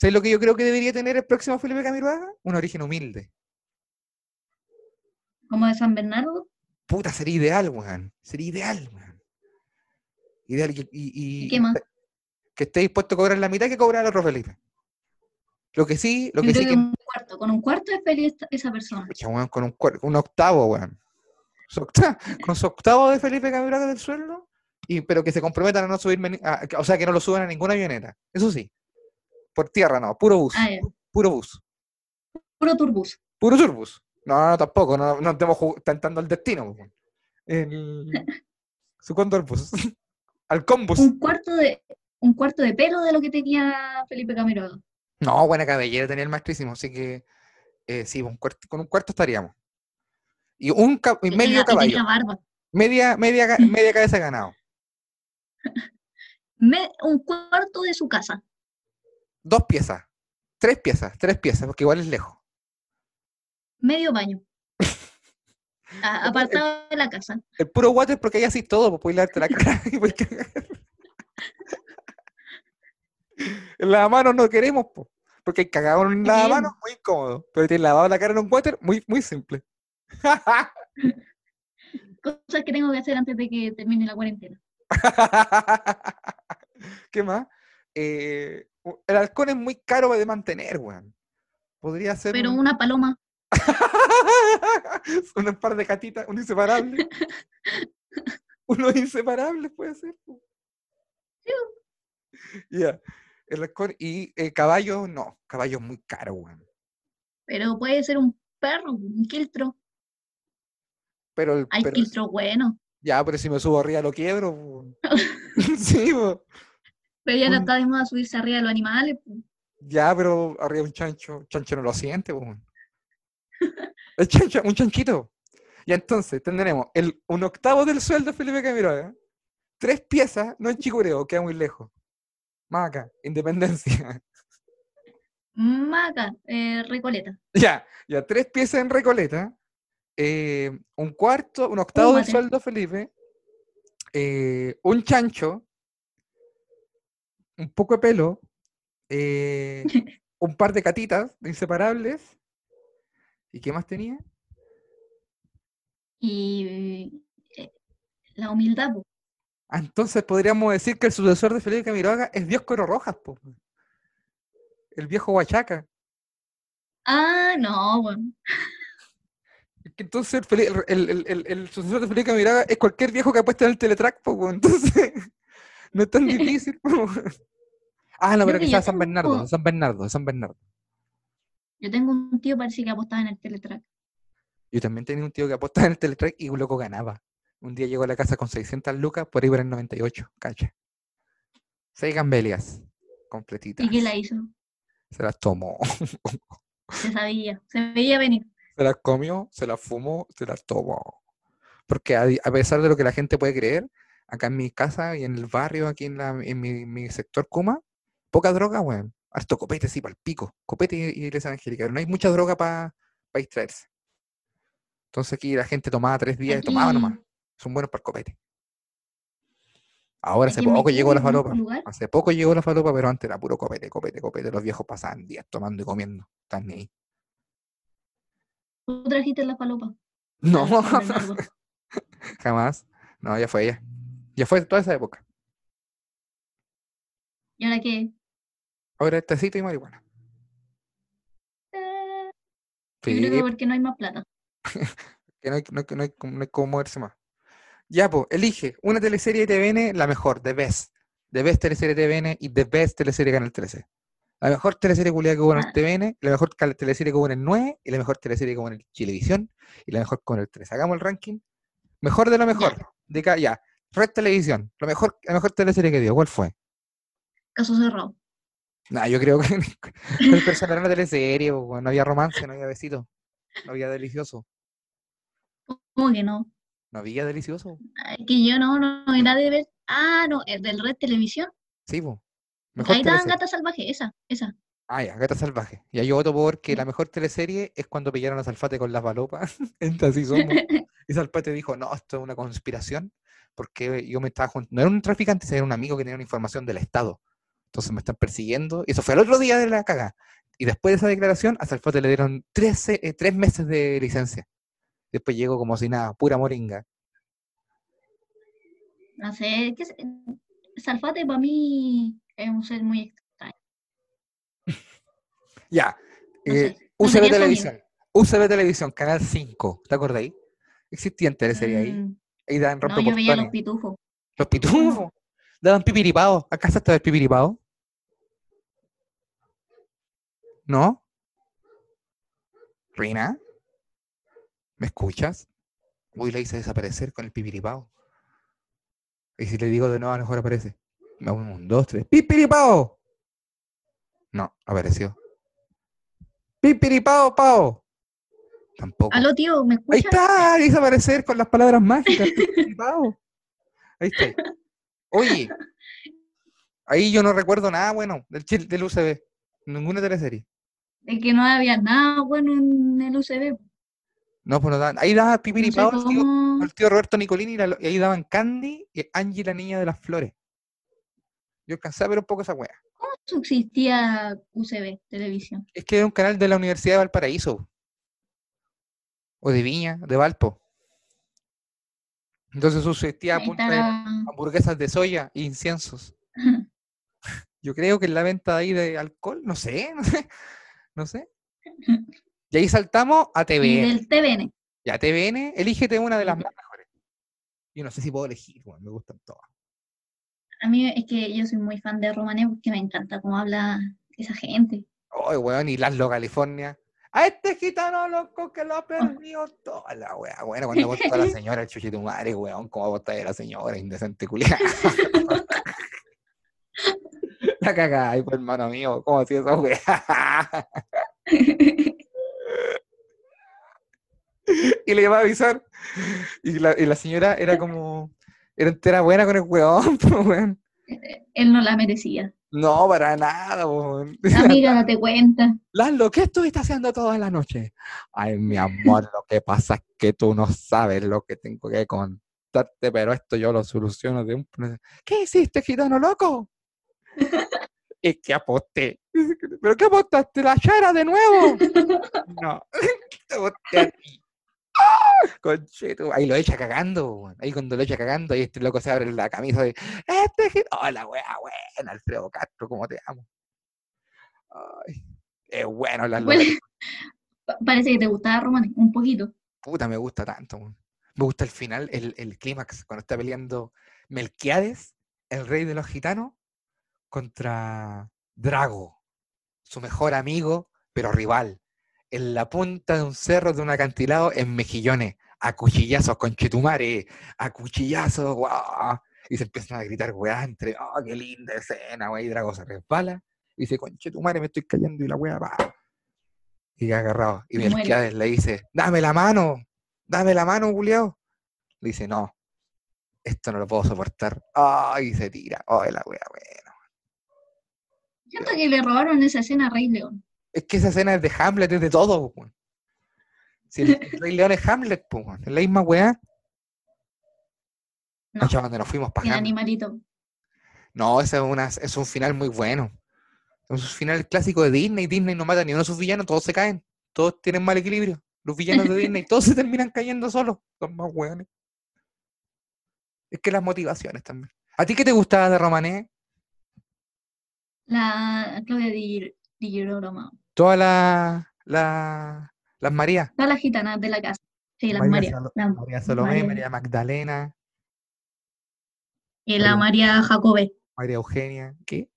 ¿Sabes lo que yo creo que debería tener el próximo Felipe Camiroaga? Un origen humilde. como de San Bernardo. Puta, sería ideal, weón. Sería ideal, weón. Ideal. Y, y- y- ¿Y qué más? Que esté dispuesto a cobrar la mitad que cobra el otro Felipe. Lo que sí, lo Yo que creo sí que un cuarto, con un cuarto es feliz esa persona. Pucha, weón, con un, cuar- un octavo, weón. Su con su octavo de Felipe Camiroaga del sueldo, y, pero que se comprometan a no subirme, a- o sea, que no lo suban a ninguna avioneta. Eso sí. Por tierra, no, puro bus. Ah. Puro bus. Puro turbus. Puro turbus. No, no, tampoco, no, no estemos tentando el destino. weón. El, *laughs* su cóndor bus. Al combus. Un cuarto de un cuarto de pelo de lo que tenía Felipe Camiroaga. No, buena cabellera tenía el maestrísimo, así que eh, sí, un cuarto- con un cuarto estaríamos. Y un y medio tenía- y tenía caballo, barba. media, media, media *laughs* cabeza de ganado. *laughs* Me- un cuarto de su casa. Dos piezas, tres piezas, tres piezas, porque igual es lejos. Medio baño. *laughs* A- apartado de la casa. El puro water porque ahí así todo, pues puedes lavarte la cara y puedes cagar. En lavamanos no queremos, pues, porque hay cagado en queremos. lavamanos muy incómodo. Pero te lavado la cara en un water muy, muy simple. Cosas que tengo que hacer antes de que termine la cuarentena. *laughs* ¿Qué más? Eh, el halcón es muy caro de mantener, weón. Podría ser Pero un, una paloma, *laughs* un par de gatitas, un inseparable. *laughs* Unos inseparables puede ser. Ya. El halcón y eh, caballo, no. Caballo es muy caro, weón. Pero puede ser un perro, un quiltro. Pero, el, Hay pero quiltros buenos. ya, pero si me subo arriba lo quiebro. *laughs* sí, po. Pero ya no está de moda subirse arriba de los animales. po. Ya, pero arriba un chancho, chancho no lo siente, po. El chancho, un chanchito. Y entonces tendremos el, un octavo del sueldo de Felipe Camiroaga, tres piezas, no en Chicureo, queda muy lejos. Más acá, Independencia. Maca, eh, Recoleta. ya, ya, tres piezas en Recoleta, eh, un cuarto, un octavo del Fúmate. sueldo Felipe, eh, un chancho, un poco de pelo, eh, *laughs* un par de catitas inseparables. ¿Y qué más tenía? Y la humildad, po. Ah, entonces podríamos decir que el sucesor de Felipe Camiroaga es Dios Coro Rojas, po. El viejo Huachaca. Ah, no, bueno. Entonces el, el- el- el- el sucesor de Felipe Camiroaga es cualquier viejo que apuesta en el Teletrack, po. *laughs* Entonces no es tan difícil. po. Ah, no, pero que quizás San Bernardo, San Bernardo, San Bernardo. Yo tengo un tío parece que apostaba en el Teletrack. Yo también tenía un tío que apostaba en el Teletrack y un loco ganaba. Un día llegó a la casa con 600 lucas, por ahí por el 98, cacha. Seis gambelias, completitas. ¿Y qué la hizo? Se las tomó. *laughs* Se sabía, se veía venir. Se las comió, se las fumó, se las tomó. Porque a, pesar de lo que la gente puede creer, acá en mi casa y en el barrio, aquí en, la, en mi, mi sector Kuma, poca droga, weón. Harto copete, sí, para el pico. Copete y, iglesia evangélica. Pero no hay mucha droga para distraerse. Entonces aquí la gente tomaba tres días y tomaba nomás. Son buenos para el copete. Ahora hace poco llegó la falopa. Hace poco llegó la falopa, pero antes era puro copete, copete, copete. Los viejos pasaban días tomando y comiendo. Están ahí. Tú trajiste la falopa. No, a San Bernardo. jamás. No, ya fue ella. Ya fue toda esa época. ¿Y ahora qué? Ahora es tecito y marihuana. Eh, Sí, Yo creo que porque no hay más plata. *laughs* que no hay, no, no hay como- no hay cómo moverse más. Ya, pues, elige una teleserie de TVN, la mejor, The Best. The Best teleserie de TVN y The Best teleserie Canal 13. La mejor teleserie culiada que hubo en el Ah. TVN, la mejor teleserie que hubo en el 9 y la mejor teleserie que hubo en el Chilevisión y la mejor con el 13. Hagamos el ranking. Mejor de lo mejor. De ya. Red Televisión. Lo mejor, la mejor teleserie que dio. ¿Cuál fue? Caso cerrado. Nah, yo creo que *laughs* el personaje era una teleserie, no había romance, no había besito, no había delicioso. ¿Cómo que no? No había delicioso. Ay, que yo no, no, era de ver. Ah, no, es del Red Televisión. Sí, po. Mejor Ahí teleserie. Gata Salvaje, esa, esa. Ah, ya, Gata Salvaje. Ya yo voto por que Sí. la mejor teleserie es cuando pillaron a Salfate con las palopas. *laughs* en Así somos. *laughs* Y Salfate dijo, no, esto es una conspiración, porque yo me estaba juntando. No era un traficante, era un amigo que tenía una información del Estado. Entonces me están persiguiendo. Y eso fue el otro día de la caga. Y después de esa declaración, a Salfate le dieron 13, eh, tres meses de licencia. Después llegó como si nada, pura moringa. No sé, que Salfate para mí es un ser muy extraño. *laughs* Ya. No eh, UCB Televisión. UCB Televisión, Canal 5. ¿Te acordáis? Existían teleseries ahí. Mm, Ahí daban no, yo veía los pitufos. Los pitufos. Daban pipiripao. ¿Acaso estaba el pipiripao? ¿No? ¿Rina? ¿Me escuchas? Uy, la hice desaparecer con el pipiripao. Y si le digo de nuevo, a lo mejor aparece. Un, dos, tres. ¡Pipiripao! No, apareció. ¡Pipiripao, pao! Tampoco. Aló, tío, ¿me Ahí escuchas? está, hizo aparecer con las palabras mágicas. pipiripao. Ahí está. Oye, ahí yo no recuerdo nada bueno del, del UCB. Ninguna teleserie. De que no había nada bueno en el UCB. No, pues no daban. Ahí daba No sé Pipiripao el, tío, el tío Roberto Nicolini y, la- y ahí daban Candy y Angie la niña de las flores. Yo alcancé a ver un poco esa wea. ¿Cómo subsistía UCB Televisión? Es que era un canal de la Universidad de Valparaíso. O de Viña, de Valpo. Entonces subsistía a punta de hamburguesas de soya e inciensos. *laughs* Yo creo que en la venta de ahí de alcohol, no sé, *laughs* no sé, no sé. Y ahí saltamos a Y TVN. del TVN. Ya, TVN, elígete una de las más mejores. Yo no sé si puedo elegir, weón, me gustan todas. A mí es que yo soy muy fan de Romané porque me encanta cómo habla esa gente. Ay, weón, y Laszlo, California. A este gitano loco que lo ha perdido toda la weá. Bueno, cuando votó a la *laughs* señora, el chuchito madre, weón, ¿cómo votó a la señora? Indecente culiada. *laughs* la cagada, ay, pues hermano mío, ¿cómo hacía esa weá? *laughs* y le llamaba a avisar. Y la, y la señora era como, era entera buena con el weón, *laughs* pues, weón. Él no la merecía. No, para nada, weón. *laughs* Amiga, date cuenta. Lalo, ¿qué estuviste haciendo toda la noche? Ay, mi amor, lo que pasa es que tú no sabes lo que tengo que contarte, pero esto yo lo soluciono de un... ¿Qué hiciste, gitano loco? *laughs* es que aposté. ¿Pero qué apostaste? ¿La chara de nuevo? no, te aposté a ti. Concheto, ahí lo echa cagando, weón. ahí cuando lo echa cagando, ahí este loco se abre la camisa de este Hola, wea, buena, Alfredo Castro, ¿cómo te amo? Ay, es bueno la Huele- *laughs* Pa- Parece que te gustaba Romané, un poquito. Puta, me gusta tanto. weón. Me gusta el final, el, el clímax, cuando está peleando Melquiades, el rey de los gitanos, contra Drago, su mejor amigo, pero rival, en la punta de un cerro de un acantilado en Mejillones, a cuchillazos con Chetumare, a cuchillazos, guau. Y se empiezan a gritar, weá, entre, oh, qué linda escena, weá, y Drago se resbala, y dice, conchetumare, me estoy cayendo, y la weá, va. Y queda agarrado. Y. Melquiades le dice, dame la mano, dame la mano, Juliao. Le dice, no, esto no lo puedo soportar. Ay, y se tira. Ay, la wea, buena. Siento que le robaron esa escena a Rey León. Es que esa escena es de Hamlet, es de todo, weón. Si el el *laughs* Rey León es Hamlet, pues, es la misma weá. No, cuando nos fuimos para animalito. No, ese es, una, es un final muy bueno. Es un final clásico de Disney. Disney no mata ni uno de sus villanos, todos se caen. Todos tienen mal equilibrio. Los villanos de *laughs* Disney, todos se terminan cayendo solos. Son más weones. Es que las motivaciones también. ¿A ti qué te gustaba de Romané? La Claudia Di, Di Girolamo. Todas las la, las Marías. Todas las gitanas de la casa. Sí, las María María. María María. María Magdalena, y la María. María Jacobé. María Eugenia. ¿Qué?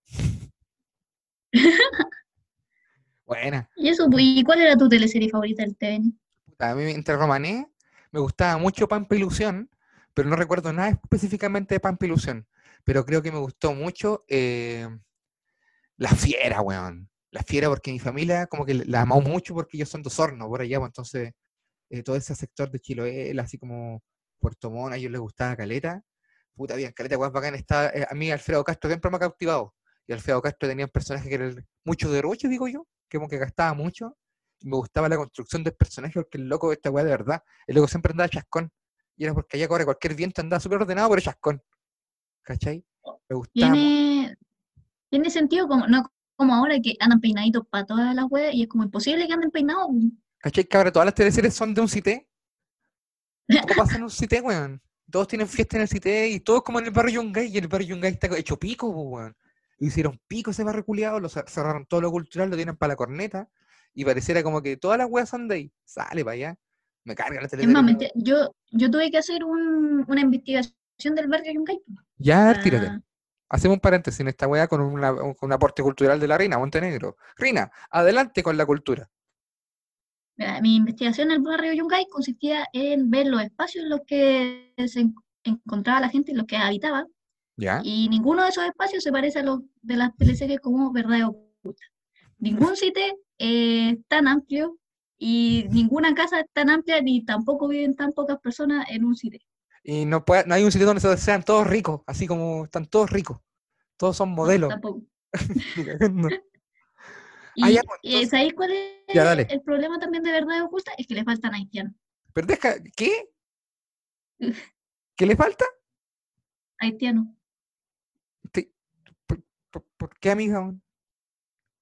*laughs* Buena. ¿Y eso? pues, ¿Y cuál era tu teleserie favorita del TVN? A mí entre Romané me gustaba mucho Pampa Ilusión, pero no recuerdo nada específicamente de Pampa Ilusión. Pero creo que me gustó mucho eh, La Fiera, weón. La Fiera porque mi familia como que la amó mucho porque ellos son dos hornos por allá, pues, entonces eh, todo ese sector de Chiloé, así como Puerto Montt, a ellos les gustaba Caleta. Puta, bien, Caleta, weón, bacán. Estaba, eh, a mí Alfredo Castro siempre me ha cautivado. Y Alfredo Castro tenía un personaje que era el- mucho derroche, digo yo, que como que gastaba mucho. Y me gustaba la construcción del personaje porque el loco de esta weá de verdad. El loco siempre andaba chascón. Y era porque allá corre cualquier viento, andaba súper ordenado, pero chascón. ¿Cachai? Me gustaba. Tiene, tiene sentido como, no como ahora que andan peinaditos para todas las weas y es como imposible que anden peinados. pues. ¿Cachai? Que ahora todas las teleseries son de un cité. Todo *laughs* pasa en un cité, weón. Todos tienen fiesta en el cité y todos como en el barrio Yungay. Y el barrio Yungay está hecho pico, po, weón. Hicieron pico ese barrio culiado, lo cer- cerraron todo lo cultural, lo tienen para la corneta. Y pareciera como que todas las weas son de ahí. Sale para allá. Me carga la Es teleserie. más, weón. mentira, yo, yo tuve que hacer un- una investigación del barrio Yungay. pues, Ya, tírate. Hacemos un paréntesis en esta weá con, una- con un aporte cultural de la Reina Montenegro. Rina, adelante con la cultura. Mi investigación en el barrio Yungay consistía en ver los espacios en los que se en- encontraba la gente, en los que habitaba, ¿Ya? y ninguno de esos espacios se parece a los de las teleseries como Verdad Oculta. Ningún sitio es tan amplio y ninguna casa es tan amplia ni tampoco viven tan pocas personas en un sitio. Y no, puede, no hay un sitio donde se- sean todos ricos, así como están todos ricos. Todos son No, modelos. tampoco. *laughs* Ni cagando. Y, *laughs* Ah, ya, pues, entonces- ¿sabéis cuál es Ya, el problema también de Verdad Oculta? Es que le faltan haitianos. Pero deja, ¿qué? *laughs* ¿Qué le falta? Haitianos. Te- ¿Por, por- por qué, amiga?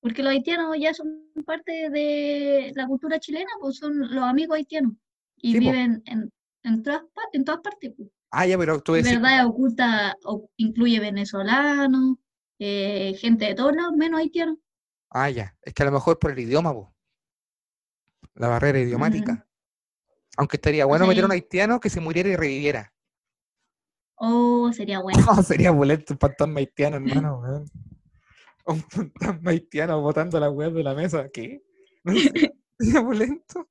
Porque los haitianos ya son parte de la cultura chilena, pues son los amigos haitianos. Y Sí, po. viven en, en, todas, en todas partes. pues. Ah, ya, pero tú decís, Verdad Oculta o- incluye venezolanos, eh, gente de todos lados, menos haitianos. ah, ya, es que a lo mejor por el idioma, po. La barrera idiomática. Aunque estaría bueno meter a un haitiano que se muriera y reviviera. Oh, sería *laughs* bueno. Oh, sería bulento un fantasma haitiano, hermano, weón. Un fantasma haitiano botando la weá de la mesa. ¿Qué? No sé, *laughs* sería bulento.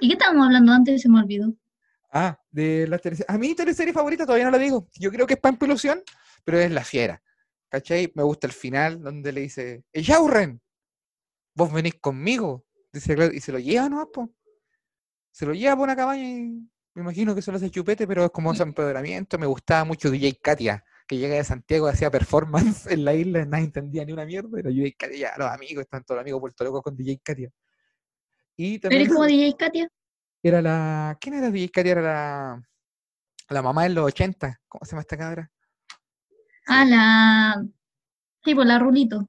¿Y qué estábamos hablando antes? Se me olvidó. Ah, de la teleserie. A mí teleserie favorita todavía no la digo. Yo creo que es Pampa Ilusión, pero es La Fiera. ¿Cachai? Me gusta el final donde le dice, Ejaurren, vos venís conmigo. Dice, y se lo lleva, ¿no? Po? Se lo lleva por una cabaña y me imagino que se lo hace chupete, pero es como ese empoderamiento. Me gustaba mucho DJ Katia, que llega de Santiago y hacía performance *laughs* en la isla, nadie entendía ni una mierda, pero DJ Katia, los amigos, están todos los amigos Puerto Locos con DJ Katia. Y ¿Pero también es como *laughs* DJ Katia? era la. ¿Quién era DJ Katia? Era la, la mamá de los 80. ¿Cómo se llama esta cabra? Ah, la... Sí, pues la Rulito.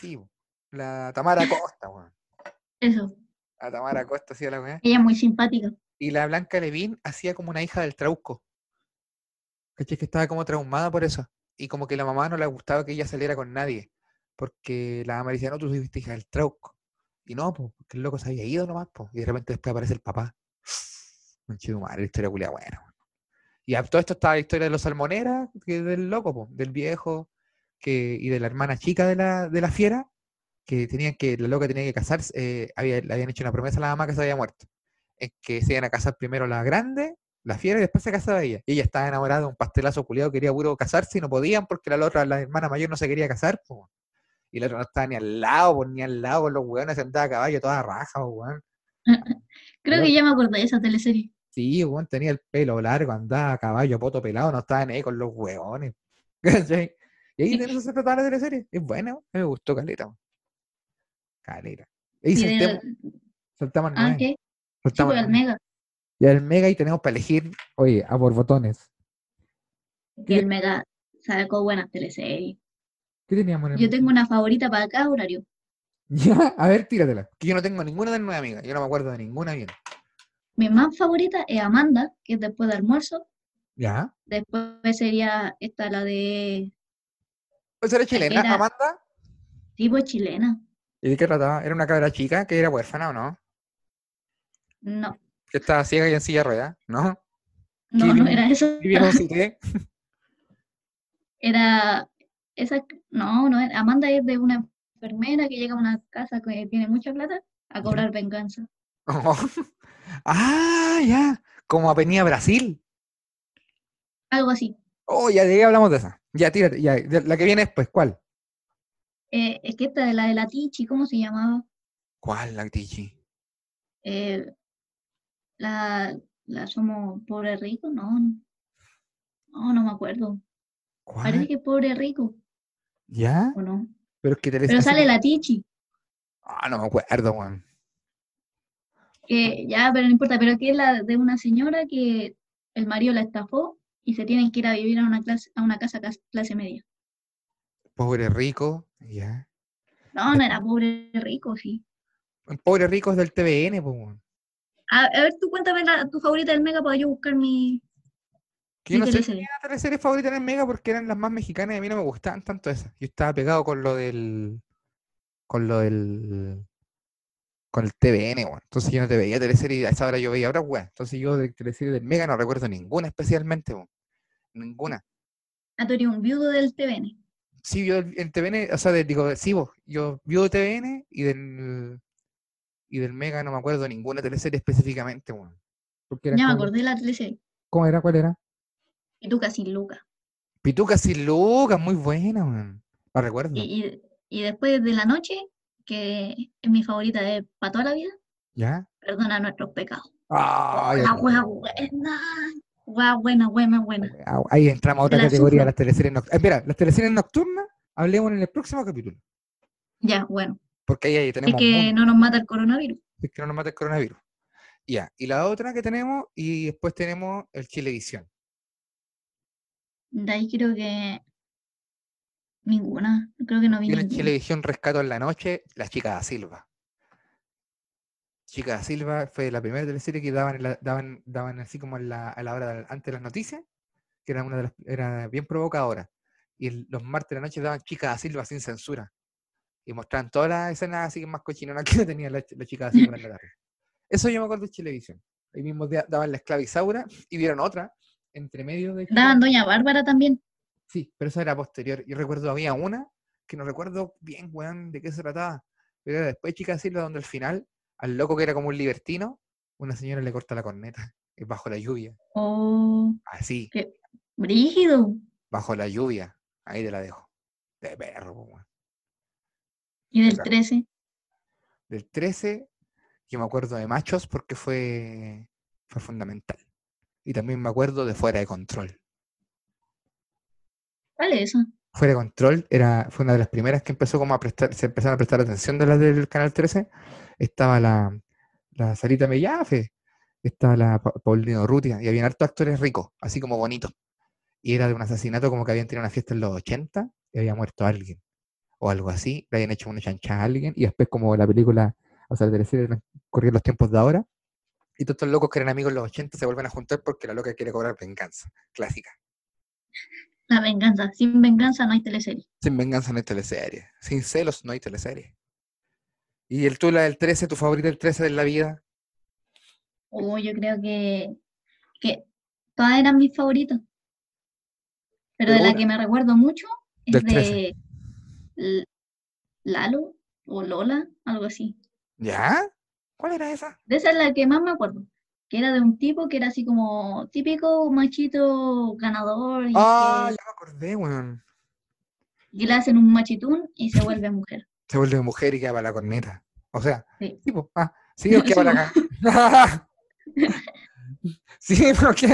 Sí, la Tamara *laughs* Costa, weón. Eso. La Tamara Costa hacía la weá. Ella es muy simpática. Y la Blanca Levín hacía como una hija del Trauco. ¿Cachai? Que estaba como traumada por eso. Y como que la mamá no le gustaba que ella saliera con nadie. Porque la mamá decía, no, tú fuiste hija del Trauco. Y no, pues, porque el loco se había ido nomás, pues. Y de repente después aparece el papá. *sniffs* Manchido madre, la historia culia weón. Y a todo esto estaba la historia de los salmoneras, que del loco, po, del viejo, que, y de la hermana chica de la, de la fiera, que tenían que, la loca tenía que casarse, eh, había- le habían hecho una promesa a la mamá que se había muerto. Es que se iban a casar primero la grande, la fiera, y después se casaba ella. Y ella estaba enamorada de un pastelazo culiado, quería puro casarse y no podían porque la otra, la hermana mayor no se quería casar, po. Y la otra no estaba ni al lado, po, ni al lado con los hueones, sentada a caballo, toda raja, weón. *laughs* Creo que ya me acordé de esa teleserie. Sí, weón, tenía el pelo largo, andaba a caballo, poto pelado, no estaba ni ahí con los hueones. *laughs* ¿Cachai? Y ahí de eso se trataba la teleserie. Es buena, me gustó Caleta. weón. Caleta. Y Y saltemos, saltamos Ah, nueve, ¿qué? Saltamos pues el nueve. Mega. Y el mega y tenemos para elegir, oye, a por botones. Que el Mega sacó buenas teleseries. ¿Qué teníamos en el Yo tengo una favorita para cada horario. *laughs* Ya, a ver, tíratela. Que yo no tengo ninguna de nueve amigas. Yo no me acuerdo de ninguna bien. Mi más favorita es Amanda, que es después de almuerzo. ¿Ya? Después sería esta, la de Pues era chilena, era- Amanda. tipo chilena. ¿Y de qué trataba? ¿Era una cabra chica que era huérfana o no? No, Que estaba ciega y en silla de ruedas, ¿no? no, no era eso. Cité. Era *laughs* esa, no, no. Amanda es de una enfermera que llega a una casa que tiene mucha plata a cobrar venganza. Oh. *laughs* Ah, ya. Como Avenida Brasil. Algo así. Oh, ya de ahí hablamos de esa. Ya, tírate. Ya. La que viene después, ¿cuál? Eh, es que esta de la de la Tichi, ¿cómo se llamaba? ¿Cuál, la Tichi? Eh, la, la somos pobre rico, no, no, no, me acuerdo. Parece que pobre rico, ¿Ya? o no. Pero es que te Pero sale la Tichi, Ah, no me acuerdo, weón. que ya, pero no importa, pero que es la de una señora que el marido la estafó y se tienen que ir a vivir a una clase, a una casa cas- clase media. Pobre rico. Ya. No, no era pobre rico, sí. Pobre rico es del TVN, pues. A, a ver, tú cuéntame la, tu favorita del Mega para yo buscar mi, Que yo no sé si teleserie. teleseries favoritas en el Mega porque eran las más mexicanas y a mí no me gustaban tanto esas. Yo estaba pegado con lo del. con lo del. con el TVN, weón. Entonces yo no te veía teleseries, a esa hora yo veía ahora, weón. Entonces yo de teleseries del Mega no recuerdo ninguna especialmente, weón. Ninguna. Ah, tú eres un viudo del TVN. Sí, yo en TVN, o sea, de- digo, sí, vos, yo vivo de TVN y del. y del Mega no me acuerdo ninguna teleserie específicamente, weón. Ya me como- acordé de la teleserie. ¿Cómo era? ¿Cuál era? Y tú casi Luca. Pituca sin Lucas, muy buena, weón. La recuerdo. Y, y, y después de la noche, que es mi favorita de para toda la vida, ¿Ya? perdona nuestros pecados. Ay, la ay, buena. Wea buena, buena, buena. Ah, Ahí entramos a otra la categoría, sufro. las teleseries nocturnas. Espera, las teleseries nocturnas, hablemos en el próximo capítulo. Ya, bueno. Porque ahí, ahí Es tenemos que un no nos mata el coronavirus. es que no nos mata el coronavirus. Ya, y la otra que tenemos, y después tenemos el Chilevisión. De ahí creo que ninguna. Creo que no vi Yo en. Chilevisión rescato en la noche, La Chica da Silva. Chica da Silva fue la primera teleserie que daban, la- daban, daban así como en la- a la hora de- antes de las noticias, que era una de las, era bien provocadora. Y el- los martes de la noche daban Chica da Silva sin censura. Y mostraban todas las escenas así más cochinonas que *laughs* tenía la, la Chica da Silva en la tarde. Eso yo me acuerdo de Chilevisión. Ahí mismo daban la esclavizaura y vieron otra, entre medio de... Daban Doña Bárbara también. Sí, pero eso era posterior. Yo recuerdo, había una que no recuerdo bien, weón, de qué se trataba. Pero era después Chica Silva, donde al final, al loco que era como un libertino, una señora le corta la corneta *laughs* eh, bajo la lluvia. Oh, Así, qué brígido. bajo la lluvia. Ahí te la dejo. De perro, weón. Y del Acá. 13. Del 13, yo me acuerdo de Machos porque fue, fue fundamental. Y también me acuerdo de Fuera de Control. ¿Cuál es eso? Fuera de Control era, fue una de las primeras que empezó como a prestar, se empezaron a prestar atención de las del Canal 13. Estaba la, la Sarita Mellafe, estaba la Pa- Paulina Urrutia, y habían hartos actores ricos, así como bonitos. Y era de un asesinato como que habían tenido una fiesta en los 80 y había muerto alguien. O algo así, le habían hecho una chancha a alguien, y después como la película, o sea, la teleserie corría los tiempos de ahora, y todos estos locos que eran amigos en los 80 se vuelven a juntar porque la loca quiere cobrar venganza. Clásica. La venganza. Sin venganza no hay teleserie. Sin venganza no hay teleserie. Sin celos no hay teleserie. ¿Y el tú, la del 13, tu favorita del 13 de la vida? Oh, yo creo que, que todas eran mis favoritas. Pero de la que me recuerdo mucho es Del 13. de Lalo o Lola, algo así. ¿Ya? ¿Cuál era esa? De esa es la que más me acuerdo. Que era de un tipo que era así como típico machito ganador y Ah, que, ya me acordé, weón. y le hacen un machitún y se vuelve mujer. Se vuelve mujer y queda para la corneta. O sea, Sí. sí, po. Ah, sí, queda Sí, para acá. sí, porque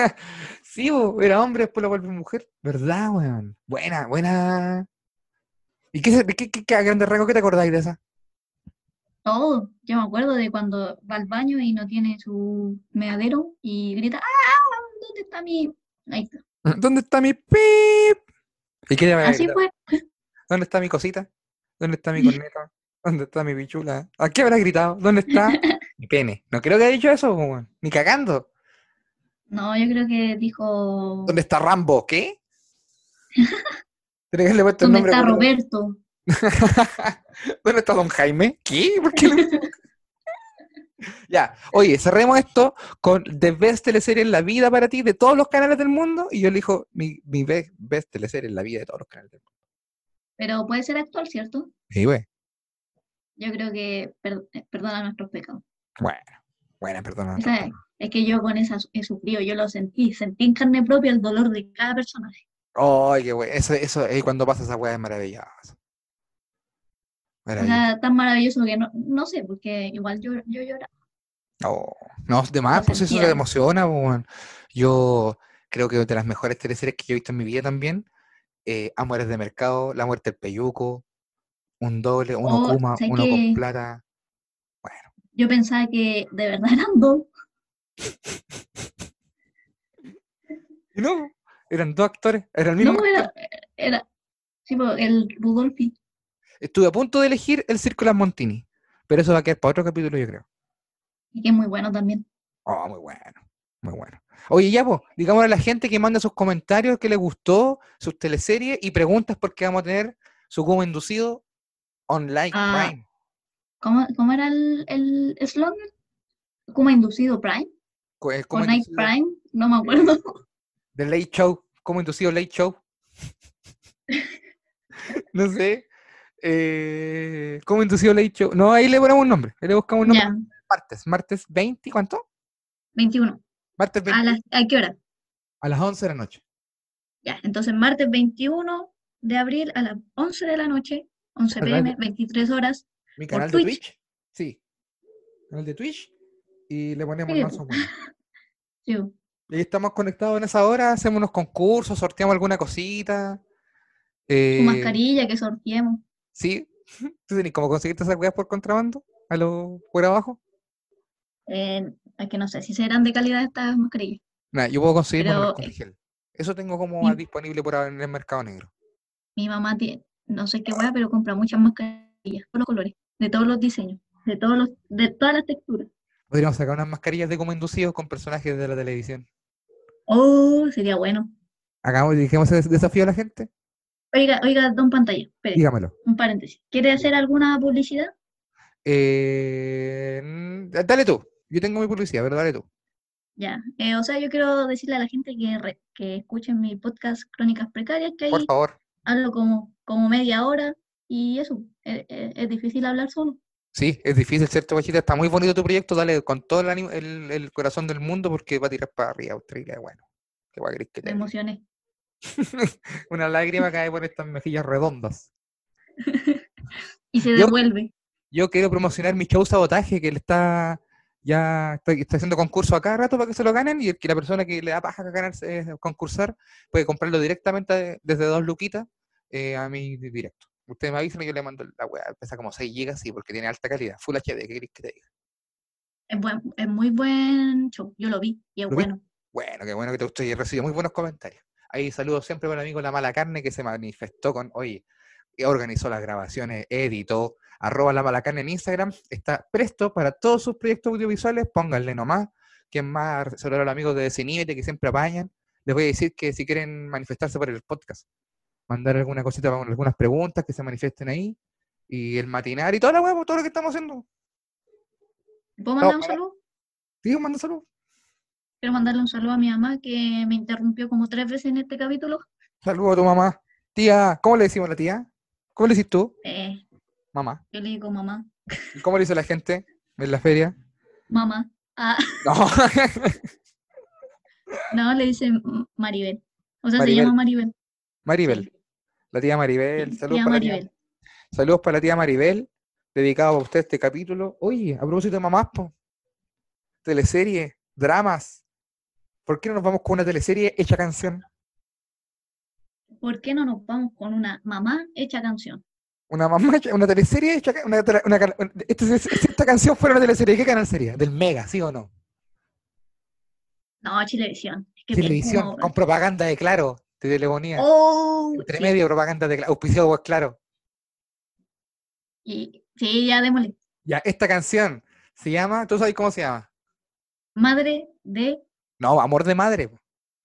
sí, era hombre, después lo vuelve mujer. ¿Verdad, weón? Buena, buena. ¿Y qué, qué, qué, qué a grandes rasgos qué te acordáis de esa? Todo. Yo me acuerdo de cuando va al baño y no tiene su meadero y grita, ¡ah! ¿Dónde está mi...? Ahí está. *laughs* ¿Dónde está mi pip? ¿Y qué Así fue. ¿Dónde está mi cosita? ¿Dónde está mi corneta? *laughs* ¿Dónde está mi pichula? ¿A qué habrá gritado? ¿Dónde está *laughs* mi pene? No creo que haya dicho eso, weón. Ni cagando. No, yo creo que dijo, ¿Dónde está Rambo? ¿Qué? ¿dónde está Roberto? *laughs* ¿Dónde está Don Jaime? ¿Qué? ¿Por qué le- *laughs* Ya, oye, cerremos esto con The Best Teleserie en la vida para ti de todos los canales del mundo. Y yo elijo mi, mi be- Best Teleserie en la vida de todos los canales del mundo. Pero puede ser actual, ¿cierto? Sí, güey. Yo creo que per- eh, perdona nuestros pecados. Bueno, buena, perdona. Es, es que yo con esa he sufrido, yo lo sentí, sentí en carne propia el dolor de cada personaje. Ay, qué güey. Eso, eso, eh, cuando pasa esa weá es maravilloso. O sea, tan maravilloso que no, no sé, porque igual yo, yo lloraba. Oh, no, de más, pues eso sentía. te emociona, po, weón. Yo creo que de las mejores teleseries que yo he visto en mi vida también, eh, Amores de Mercado, La Muerte del Peyuco, Un Doble, Uno Oh, Kuma, ¿sabes Uno con? Plata. Bueno, Yo pensaba que de verdad eran dos. y *laughs* no, eran dos actores, era el mismo No, actor. era, era, sí, el Rudolfi. Estuve a punto de elegir el Círculo Montini, pero eso va a quedar para otro capítulo, yo creo. Y que es muy bueno también. Oh, muy bueno, muy bueno. Oye, ya, pues, digámosle a la gente que manda sus comentarios, que les gustó, sus teleseries y preguntas porque vamos a tener su como inducido online Ah, Prime. ¿Cómo, cómo era el el eslogan? ¿Cómo inducido Prime? Co- ¿O como Night inducido Prime? No me acuerdo. de Late Show, como inducido Late Show. *laughs* no sé. Eh, como inducido Late Show. No, ahí le ponemos un nombre. Ahí le buscamos un nombre. Martes. Martes 20, ¿cuánto? 21. Martes 20 ¿A, las, ¿A qué hora? a las 11 de la noche. Ya, entonces martes 21 de abril a las 11 de la noche, 11 A través pm, 23 horas. Mi ¿Por canal de Twitch? Twitch. Sí. Canal de Twitch. Y le ponemos Sí, más o menos. *laughs* Sí, Y ahí estamos conectados en esa hora, hacemos unos concursos, sorteamos alguna cosita. su Eh, mascarilla que sorteemos. Sí. ¿Tú tenés cómo conseguirte esas weas por contrabando? A lo por abajo. Eh, es que no sé si serán de calidad estas mascarillas. Nada, yo puedo conseguir Pero, alcohol eh. Eso tengo como mi- disponible por en el mercado negro. Mi mamá tiene, no sé qué hueá, pero compra muchas mascarillas, de todos los colores, de todos los diseños, de todos los, de todas las texturas. Podríamos sacar unas mascarillas de como inducidos con personajes de la televisión. Oh, sería bueno. Hagamos, dijimos ese desafío a la gente. Oiga, oiga, don pantalla, espere, Dígamelo. un paréntesis. ¿Quiere hacer alguna publicidad? Eh, dale tú. Yo tengo mi publicidad, pero dale tú. Ya, eh, o sea, yo quiero decirle a la gente que, re- que escuchen mi podcast Crónicas Precarias, que Por ahí favor. hablo como, como media hora y eso, eh, eh, es difícil hablar solo. Sí, es difícil, ¿cierto, Guachita? Está muy bonito tu proyecto, dale con todo el, ánimo- el, el corazón del mundo porque va a tirar para arriba Australia, bueno. Qué querés que Me te diga? emocioné. *laughs* Una lágrima cae por estas mejillas redondas. *laughs* Y se devuelve. Yo quiero promocionar mi show sabotaje, que le está ya está, está haciendo concurso a cada rato para que se lo ganen, y que la persona que le da paja ganarse eh, concursar puede comprarlo directamente desde dos luquitas eh, a mi di- directo. Ustedes me avisan y yo le mando la weá, pesa como 6 gigas, sí, porque tiene alta calidad, Full HD, ¿qué querés que te diga? Es, buen, es muy buen show, yo lo vi y es ¿Lo vi? bueno. Bueno, qué bueno que te gustó y he recibido muy buenos comentarios. Ahí saludo siempre para el amigo La Mala Carne que se manifestó con, oye, organizó las grabaciones, editó, arroba La Mala Carne en Instagram, está presto para todos sus proyectos audiovisuales, pónganle nomás. Quien más saludar a los amigos de Desinhibite que siempre apañan. Les voy a decir que si quieren manifestarse por el podcast, mandar alguna cosita, algunas preguntas que se manifiesten ahí, y el matinar y toda la huevo, todo lo que estamos haciendo. ¿Puedo mandar un saludo? Digo, manda salud. Quiero mandarle un saludo a mi mamá que me interrumpió como tres veces en este capítulo. Saludo a tu mamá. Tía, ¿cómo le decimos a la tía? ¿Cómo le decís tú? Eh, Mamá. yo le digo mamá, ¿Y cómo le dice la gente en la feria? mamá. Ah, No. *laughs* no, le dice Maribel. O sea, Maribel. se llama Maribel. Maribel. La tía Maribel. Saludos para, la tía, Maribel. saludos para la tía Maribel. Dedicado a usted este capítulo. Oye, a propósito de mamás, po. Teleserie, dramas. ¿Por qué no nos vamos con una teleserie hecha canción? ¿Por qué no nos vamos con una mamá hecha canción? Una mamá, hecha- una teleserie hecha una, una ca- esta, si esta canción fuera una teleserie, ¿qué canal sería? Del Mega, ¿sí o no? No, Chilevisión. Es que Televisión, como- con propaganda de Claro, de telefonía. Oh, Entre sí. medio propaganda de Claro, auspiciado por Claro. Y, sí, ya démosle. Ya, esta canción se llama, ¿tú sabes cómo se llama? Madre de. No, Amor de Madre.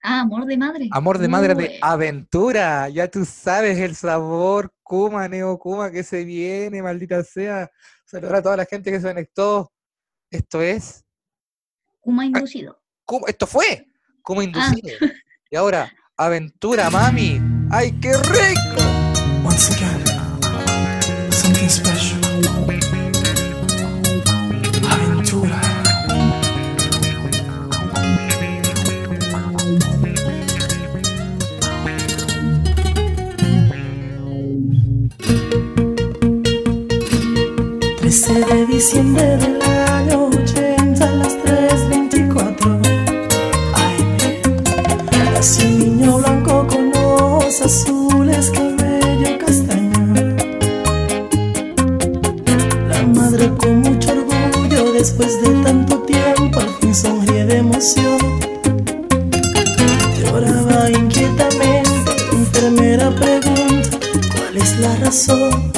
Ah, amor de madre. Amor de Madre de Aventura. Ya tú sabes el sabor, Kuma, Neo Kuma, que se viene, maldita sea. Saludar a toda la gente que se conectó. Esto es, Kuma inducido. Kuma- esto fue Kuma Inducido. Y ahora, *laughs* Aventura, mami. ¡Ay, qué rico! Once again, 15 de diciembre del año 80 a las 3.24 Ay, nació un niño blanco con ojos azules, cabello castaño. La madre con mucho orgullo después de tanto tiempo al fin sonríe de emoción. Lloraba inquietamente, enfermera pregunta ¿Cuál es la razón?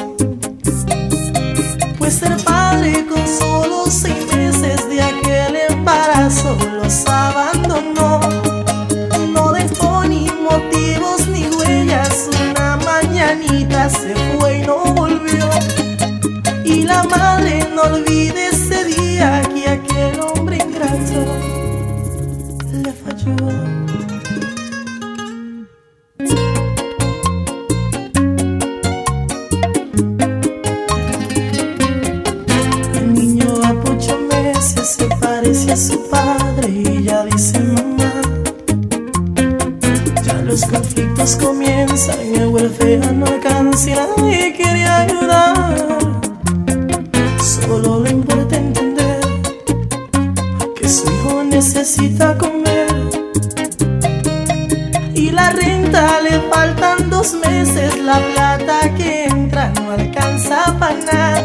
Plata que entra no alcanza para nada.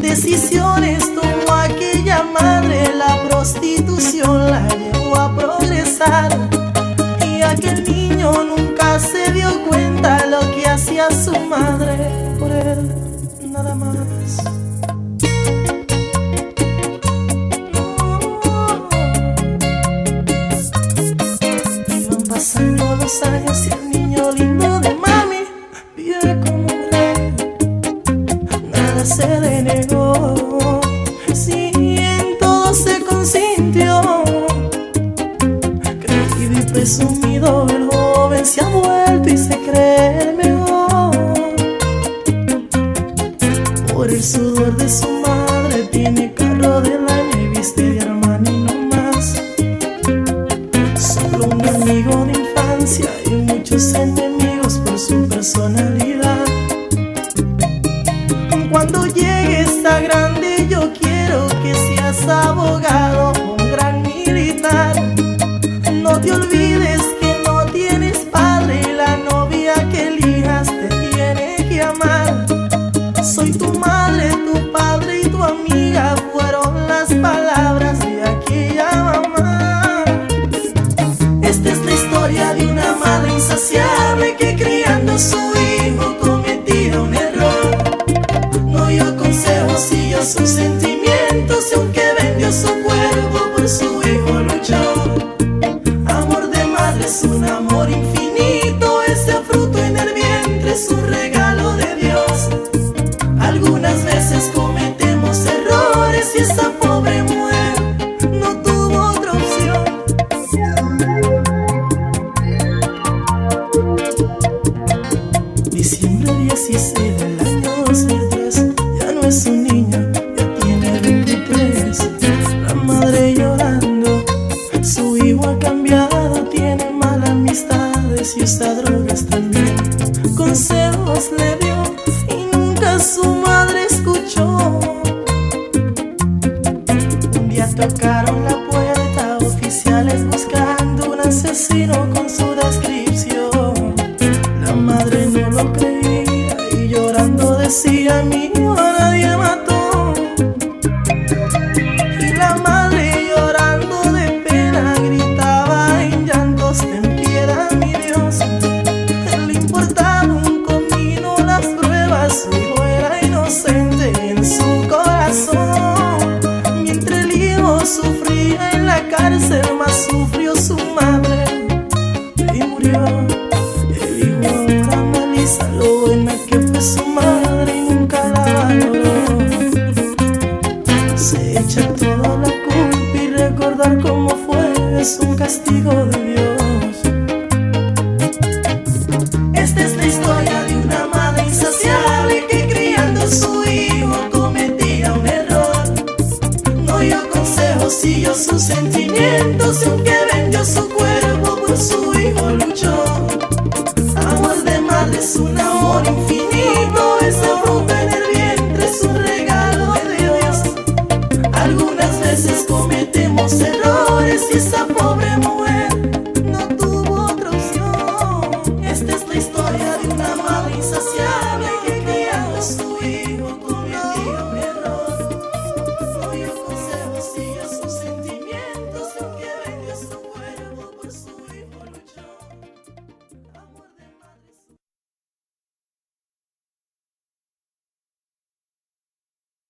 Decisiones tomó aquella madre, la prostitución la llevó a progresar. Y aquel niño nunca se dio cuenta lo que hacía su madre por él, nada más. Año